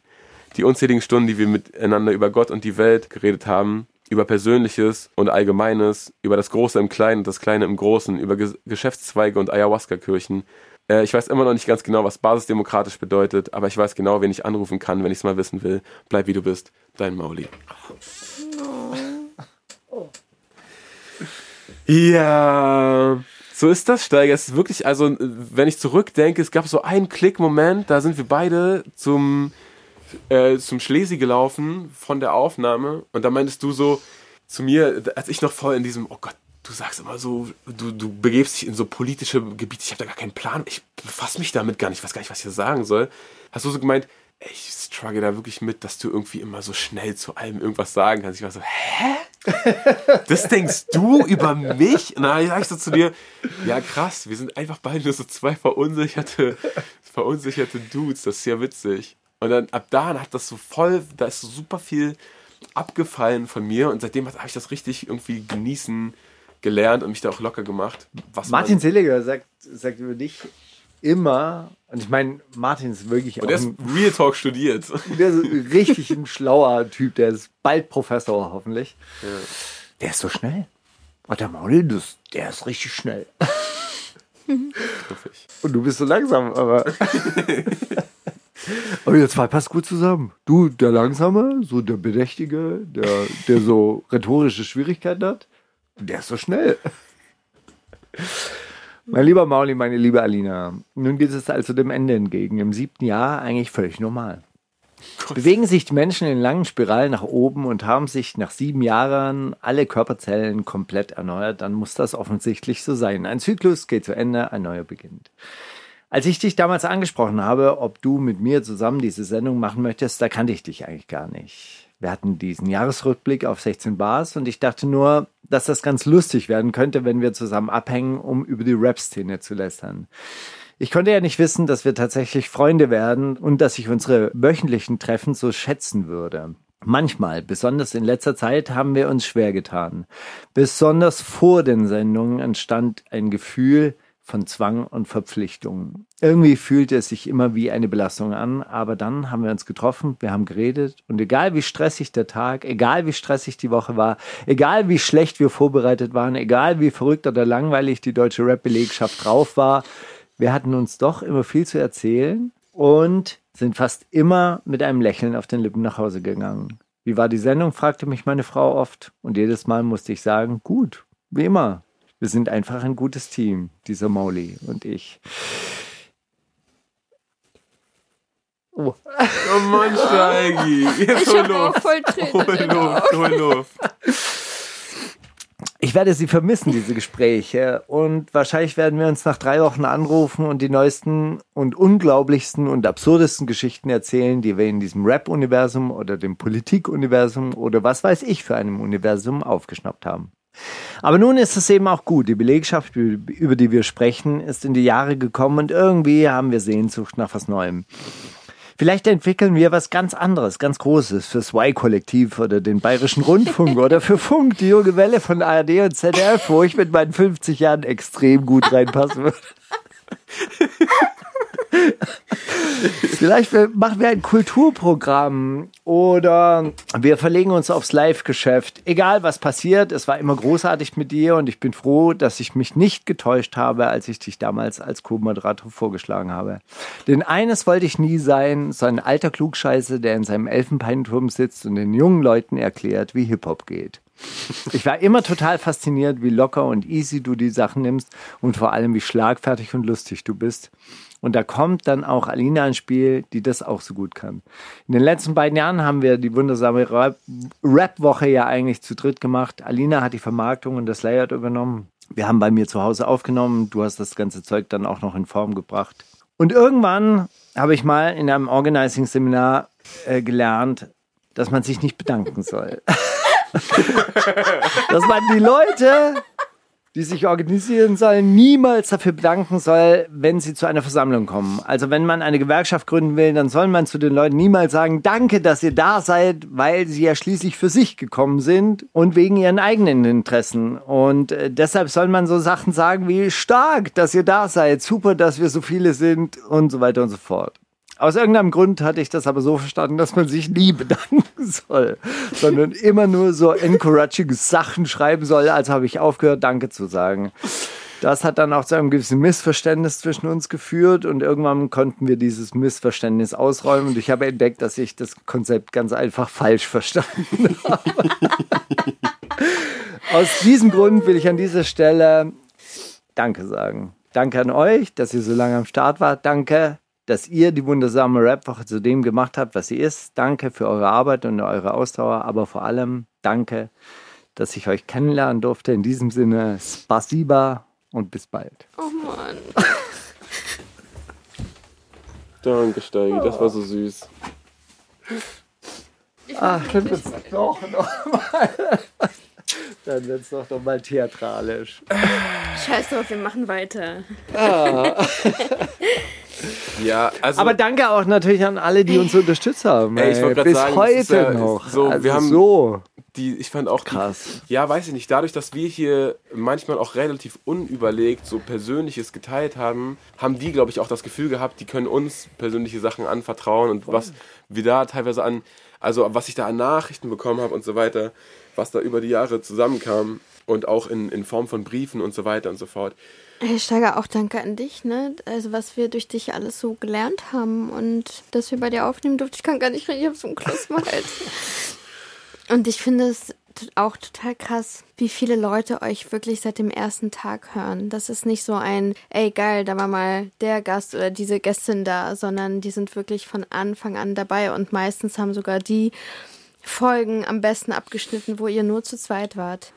Die unzähligen Stunden, die wir miteinander über Gott und die Welt geredet haben, über Persönliches und Allgemeines, über das Große im Kleinen und das Kleine im Großen, über Ge Geschäftszweige und Ayahuasca-Kirchen. Äh, ich weiß immer noch nicht ganz genau, was basisdemokratisch bedeutet, aber ich weiß genau, wen ich anrufen kann, wenn ich es mal wissen will. Bleib wie du bist, dein Mauli. Oh. Ja. So ist das, Steiger. Es ist wirklich, also, wenn ich zurückdenke, es gab so einen Klickmoment, da sind wir beide zum, äh, zum Schlesi gelaufen von der Aufnahme und da meintest du so zu mir, als ich noch voll in diesem, oh Gott, du sagst immer so, du, du begebst dich in so politische Gebiete, ich habe da gar keinen Plan, ich befasse mich damit gar nicht, ich weiß gar nicht, was ich hier sagen soll. Hast du so gemeint, ich struggle da wirklich mit, dass du irgendwie immer so schnell zu allem irgendwas sagen kannst. Ich war so, hä? Das denkst du über mich? Und dann sag ich so zu dir, ja krass, wir sind einfach beide nur so zwei verunsicherte, verunsicherte Dudes, das ist ja witzig. Und dann ab da hat das so voll, da ist so super viel abgefallen von mir und seitdem habe ich das richtig irgendwie genießen gelernt und mich da auch locker gemacht. Martin Seliger sagt, sagt über dich, immer, und ich meine, Martin ist wirklich und der ist Real Talk studiert. Der ist richtig ein schlauer Typ, der ist bald Professor hoffentlich. Ja. Der ist so schnell. Und der Mauli, das, der ist richtig schnell. und du bist so langsam, aber. aber ihr zwei passt gut zusammen. Du, der Langsame, so der Bedächtige, der, der so rhetorische Schwierigkeiten hat. Der ist so schnell. Mein lieber Mauli, meine liebe Alina, nun geht es also dem Ende entgegen. Im siebten Jahr eigentlich völlig normal. Gott. Bewegen sich die Menschen in langen Spiralen nach oben und haben sich nach sieben Jahren alle Körperzellen komplett erneuert, dann muss das offensichtlich so sein. Ein Zyklus geht zu Ende, ein neuer beginnt. Als ich dich damals angesprochen habe, ob du mit mir zusammen diese Sendung machen möchtest, da kannte ich dich eigentlich gar nicht. Wir hatten diesen Jahresrückblick auf 16 Bars und ich dachte nur, dass das ganz lustig werden könnte, wenn wir zusammen abhängen, um über die Rap-Szene zu lästern. Ich konnte ja nicht wissen, dass wir tatsächlich Freunde werden und dass ich unsere wöchentlichen Treffen so schätzen würde. Manchmal, besonders in letzter Zeit, haben wir uns schwer getan. Besonders vor den Sendungen entstand ein Gefühl, von Zwang und Verpflichtung. Irgendwie fühlte es sich immer wie eine Belastung an, aber dann haben wir uns getroffen, wir haben geredet und egal wie stressig der Tag, egal wie stressig die Woche war, egal wie schlecht wir vorbereitet waren, egal wie verrückt oder langweilig die deutsche Rap-Belegschaft drauf war, wir hatten uns doch immer viel zu erzählen und sind fast immer mit einem Lächeln auf den Lippen nach Hause gegangen. Wie war die Sendung, fragte mich meine Frau oft und jedes Mal musste ich sagen, gut, wie immer, wir sind einfach ein gutes Team, dieser Mauli und ich. Oh Mann, Steigi. Jetzt Ich hol Luft. voll Tränen Hol Luft, hol Luft. Ich werde sie vermissen, diese Gespräche. Und wahrscheinlich werden wir uns nach drei Wochen anrufen und die neuesten und unglaublichsten und absurdesten Geschichten erzählen, die wir in diesem Rap-Universum oder dem Politik-Universum oder was weiß ich für einem Universum aufgeschnappt haben. Aber nun ist es eben auch gut. Die Belegschaft, über die wir sprechen, ist in die Jahre gekommen und irgendwie haben wir Sehnsucht nach was Neuem. Vielleicht entwickeln wir was ganz anderes, ganz Großes fürs Y-Kollektiv oder den Bayerischen Rundfunk oder für Funk, die junge Welle von ARD und ZDF, wo ich mit meinen 50 Jahren extrem gut reinpassen würde. Vielleicht machen wir ein Kulturprogramm oder wir verlegen uns aufs Live-Geschäft. Egal was passiert, es war immer großartig mit dir und ich bin froh, dass ich mich nicht getäuscht habe, als ich dich damals als Co-Moderator vorgeschlagen habe. Denn eines wollte ich nie sein, so ein alter Klugscheiße, der in seinem Elfenbeinturm sitzt und den jungen Leuten erklärt, wie Hip-Hop geht. Ich war immer total fasziniert, wie locker und easy du die Sachen nimmst und vor allem, wie schlagfertig und lustig du bist. Und da kommt dann auch Alina ins Spiel, die das auch so gut kann. In den letzten beiden Jahren haben wir die wundersame Rap- Rap-Woche ja eigentlich zu dritt gemacht. Alina hat die Vermarktung und das Layout übernommen. Wir haben bei mir zu Hause aufgenommen. Du hast das ganze Zeug dann auch noch in Form gebracht. Und irgendwann habe ich mal in einem Organizing-Seminar äh, gelernt, dass man sich nicht bedanken soll. dass man die Leute, die sich organisieren sollen, niemals dafür bedanken soll, wenn sie zu einer Versammlung kommen. Also wenn man eine Gewerkschaft gründen will, dann soll man zu den Leuten niemals sagen, danke, dass ihr da seid, weil sie ja schließlich für sich gekommen sind und wegen ihren eigenen Interessen. Und äh, deshalb soll man so Sachen sagen wie stark, dass ihr da seid, super, dass wir so viele sind und so weiter und so fort. Aus irgendeinem Grund hatte ich das aber so verstanden, dass man sich nie bedanken soll, sondern immer nur so encouraging Sachen schreiben soll. Also habe ich aufgehört, Danke zu sagen. Das hat dann auch zu einem gewissen Missverständnis zwischen uns geführt und irgendwann konnten wir dieses Missverständnis ausräumen und ich habe entdeckt, dass ich das Konzept ganz einfach falsch verstanden habe. Aus diesem Grund will ich an dieser Stelle Danke sagen. Danke an euch, dass ihr so lange am Start wart. Danke, dass ihr die wundersame Rapwoche zu dem gemacht habt, was sie ist. Danke für eure Arbeit und eure Ausdauer, aber vor allem danke, dass ich euch kennenlernen durfte. In diesem Sinne, spasiba und bis bald. Oh Mann. Danke, Steigi, das war so süß. Ach, dann wird's doch nochmal. Dann wird's doch noch mal theatralisch. Scheiß drauf, wir machen weiter. Ja, also. Aber danke auch natürlich an alle, die uns unterstützt haben. Ey, ich wollte sagen, heute ja noch. so, also wir haben- so die, ich fand auch die- krass. Ja, weiß ich nicht. Dadurch, dass wir hier manchmal auch relativ unüberlegt so Persönliches geteilt haben, haben die, glaube ich, auch das Gefühl gehabt, die können uns persönliche Sachen anvertrauen und was wir da teilweise an, also was ich da an Nachrichten bekommen habe und so weiter, was da über die Jahre zusammenkam und auch in, in Form von Briefen und so weiter und so fort. Hey, Steiger, auch danke an dich, ne? Also, was wir durch dich alles so gelernt haben und dass wir bei dir aufnehmen durften. Ich kann gar nicht reden, ich habe so einen Kloß im Hals. Und ich finde es auch total krass, wie viele Leute euch wirklich seit dem ersten Tag hören. Das ist nicht so ein, ey, geil, da war mal der Gast oder diese Gästin da, sondern die sind wirklich von Anfang an dabei und meistens haben sogar die Folgen am besten abgeschnitten, wo ihr nur zu zweit wart.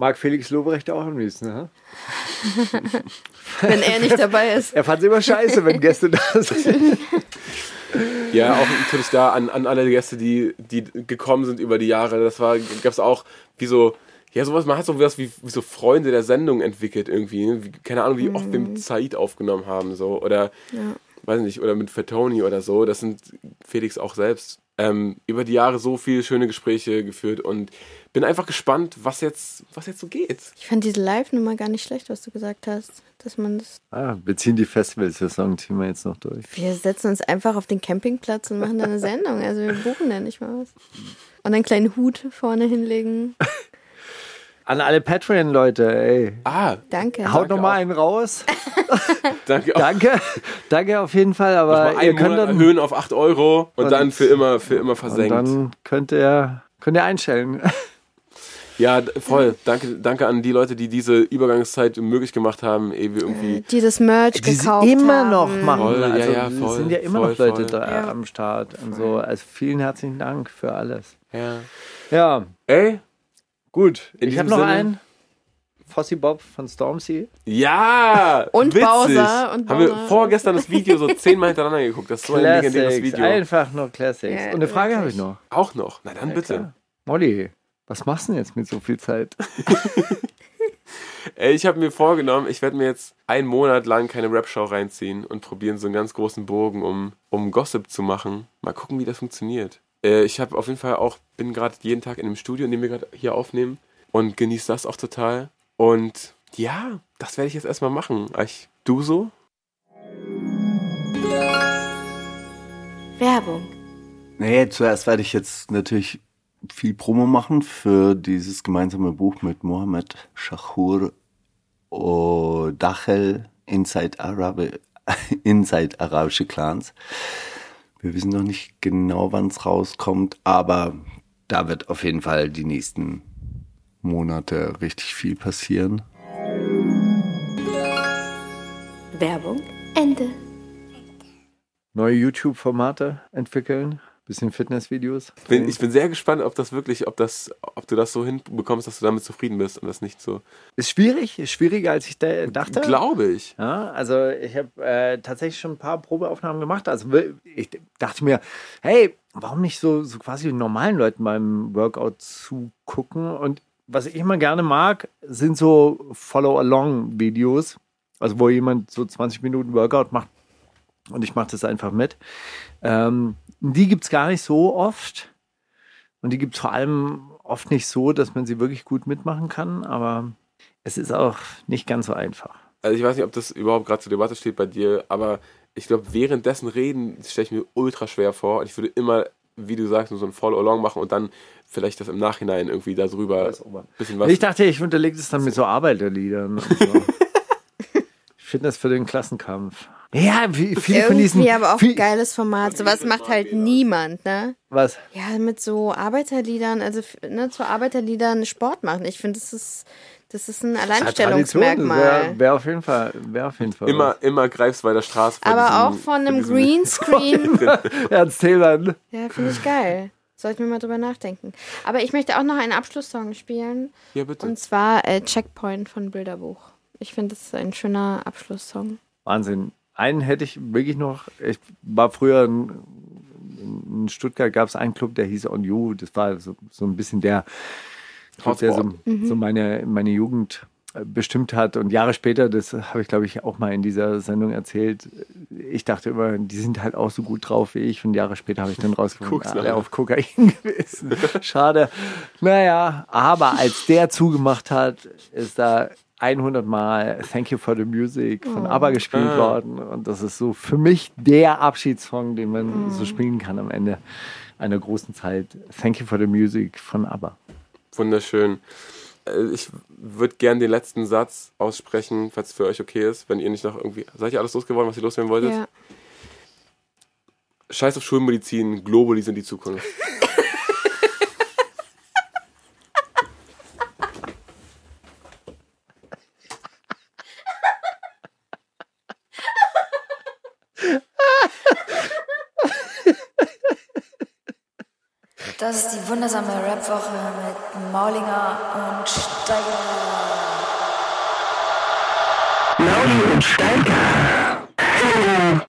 Mag Felix Lobrecht auch am liebsten, ne? Wenn er nicht dabei ist. Er fand es immer scheiße, wenn Gäste da sind. Ja, auch natürlich da an, an alle Gäste, die, die gekommen sind über die Jahre. Das war, gab es auch wie so, ja, sowas, man hat so was wie, wie so Freunde der Sendung entwickelt irgendwie. ne? Wie, keine Ahnung, wie oft wir mit Said aufgenommen haben, so. Oder, Ja. weiß nicht, oder mit Fatoni oder so. Das sind Felix auch selbst. Ähm, über die Jahre so viele schöne Gespräche geführt und bin einfach gespannt, was jetzt, was jetzt so geht. Ich fand diese Live-Nummer gar nicht schlecht, was du gesagt hast. Dass man das. Ah, wir ziehen die Festivalsaison, ziehen wir jetzt noch durch. Wir setzen uns einfach auf den Campingplatz und machen da eine Sendung. Also wir buchen da nicht mal was. Und einen kleinen Hut vorne hinlegen. An alle Patreon-Leute, ey. Ah, Danke. Haut noch mal einen raus. danke. auch. Danke. Danke auf jeden Fall, aber ihr einen könnt Monat dann, erhöhen auf 8 Euro und, Und- dann für immer, für immer und versenkt. dann könnt ihr, könnt ihr einstellen. Ja, voll. Danke, danke an die Leute, die diese Übergangszeit möglich gemacht haben, ehe wir irgendwie. Die das Merch die sie gekauft immer haben. noch machen. Voll, ja, also, ja, es voll, sind ja immer voll, noch Leute voll. da Ja. am Start und so. Also vielen herzlichen Dank für alles. Ja. Ja, Ey, gut. In ich habe noch Sinne- einen. Fossi Bob von Stormzy. Ja! Und witzig. Bowser, und Haben wir vorgestern das Video so zehnmal hintereinander geguckt. Das ist so ein legendäres Video. einfach nur Classics. Ja, und eine Frage habe ich noch. Auch noch. Na dann bitte. Klar. Molly, was machst du denn jetzt mit so viel Zeit? Ey, ich habe mir vorgenommen, ich werde mir jetzt einen Monat lang keine Rap-Show reinziehen und probieren so einen ganz großen Bogen, um, um Gossip zu machen. Mal gucken, wie das funktioniert. Äh, ich habe auf jeden Fall auch, bin gerade jeden Tag in dem Studio, in dem wir gerade hier aufnehmen und genieße das auch total. Und ja, das werde ich jetzt erstmal machen. Ich, du so? Werbung. Nee, zuerst werde ich jetzt natürlich viel Promo machen für dieses gemeinsame Buch mit Mohammed Shahur oh, Dachel Inside, Arabi, Inside Arabische Clans. Wir wissen noch nicht genau, wann es rauskommt, aber da wird auf jeden Fall die nächsten Monate richtig viel passieren. Werbung Ende. Neue YouTube-Formate entwickeln, bisschen Fitnessvideos. Bin, ich bin sehr gespannt, ob das wirklich, ob das, ob du das so hinbekommst, dass du damit zufrieden bist und das nicht so. Ist schwierig, ist schwieriger als ich da- dachte. Glaube ich. Ja, also ich habe äh, tatsächlich schon ein paar Probeaufnahmen gemacht. Also ich dachte mir, hey, warum nicht so, so quasi normalen Leuten beim Workout zugucken? Und was ich immer gerne mag, sind so Follow-along-Videos. Also wo jemand so 20 Minuten Workout macht und ich mache das einfach mit. Ähm, die gibt es gar nicht so oft. Und die gibt es vor allem oft nicht so, dass man sie wirklich gut mitmachen kann. Aber es ist auch nicht ganz so einfach. Also ich weiß nicht, ob das überhaupt gerade zur Debatte steht bei dir, aber ich glaube, währenddessen reden stelle ich mir ultra schwer vor. Und ich würde immer, wie du sagst, nur so ein Follow-along machen und dann vielleicht das im Nachhinein irgendwie darüber ein bisschen was. Ich dachte, ich unterlege das dann mit so Arbeiterliedern. So. ich finde das für den Klassenkampf. Ja, wie, viele von diesen. Irgendwie aber auch ein geiles Format. Sowas macht halt niemand, ne? Was? Ja, mit so Arbeiterliedern, also ne, zu Arbeiterliedern Sport machen. Ich finde, das ist, das ist ein Alleinstellungsmerkmal. Wäre wär auf jeden Fall. Wär auf jeden Fall immer, immer greifst bei der Straße. Aber auch von einem Greenscreen. was. Ernst Thälmann. Ja, finde ich geil. Sollte mir mal drüber nachdenken. Aber ich möchte auch noch einen Abschlusssong spielen. Ja, bitte. Und zwar äh, Checkpoint von Bilderbuch. Ich finde, das ist ein schöner Abschlusssong. Wahnsinn. Einen hätte ich wirklich noch. Ich war früher in, in Stuttgart, gab es einen Club, der hieß On You. Das war so, so ein bisschen der, Club, der so, Hotspot. so meine, meine Jugend äh, bestimmt hat. Und Jahre später, das habe ich glaube ich auch mal in dieser Sendung erzählt, ich dachte immer, die sind halt auch so gut drauf wie ich. Und Jahre später habe ich dann rausgefunden, Guck's alle auf Kokain gewesen. Schade. Naja, aber als der zugemacht hat, ist da 100 Mal Thank You for the Music von ABBA gespielt Ah. worden. Und das ist so für mich der Abschiedssong, den man so spielen kann am Ende einer großen Zeit. Thank You for the Music von ABBA. Wunderschön. Äh, Ich würde gern den letzten Satz aussprechen, falls es für euch okay ist, wenn ihr nicht noch irgendwie. Seid ihr alles losgeworden, was ihr loswerden wolltet? Ja. Scheiß auf Schulmedizin, Globuli sind die Zukunft. Das ist die wundersame Rapwoche mit Maulinger und Steiger. Mauli und Steiger.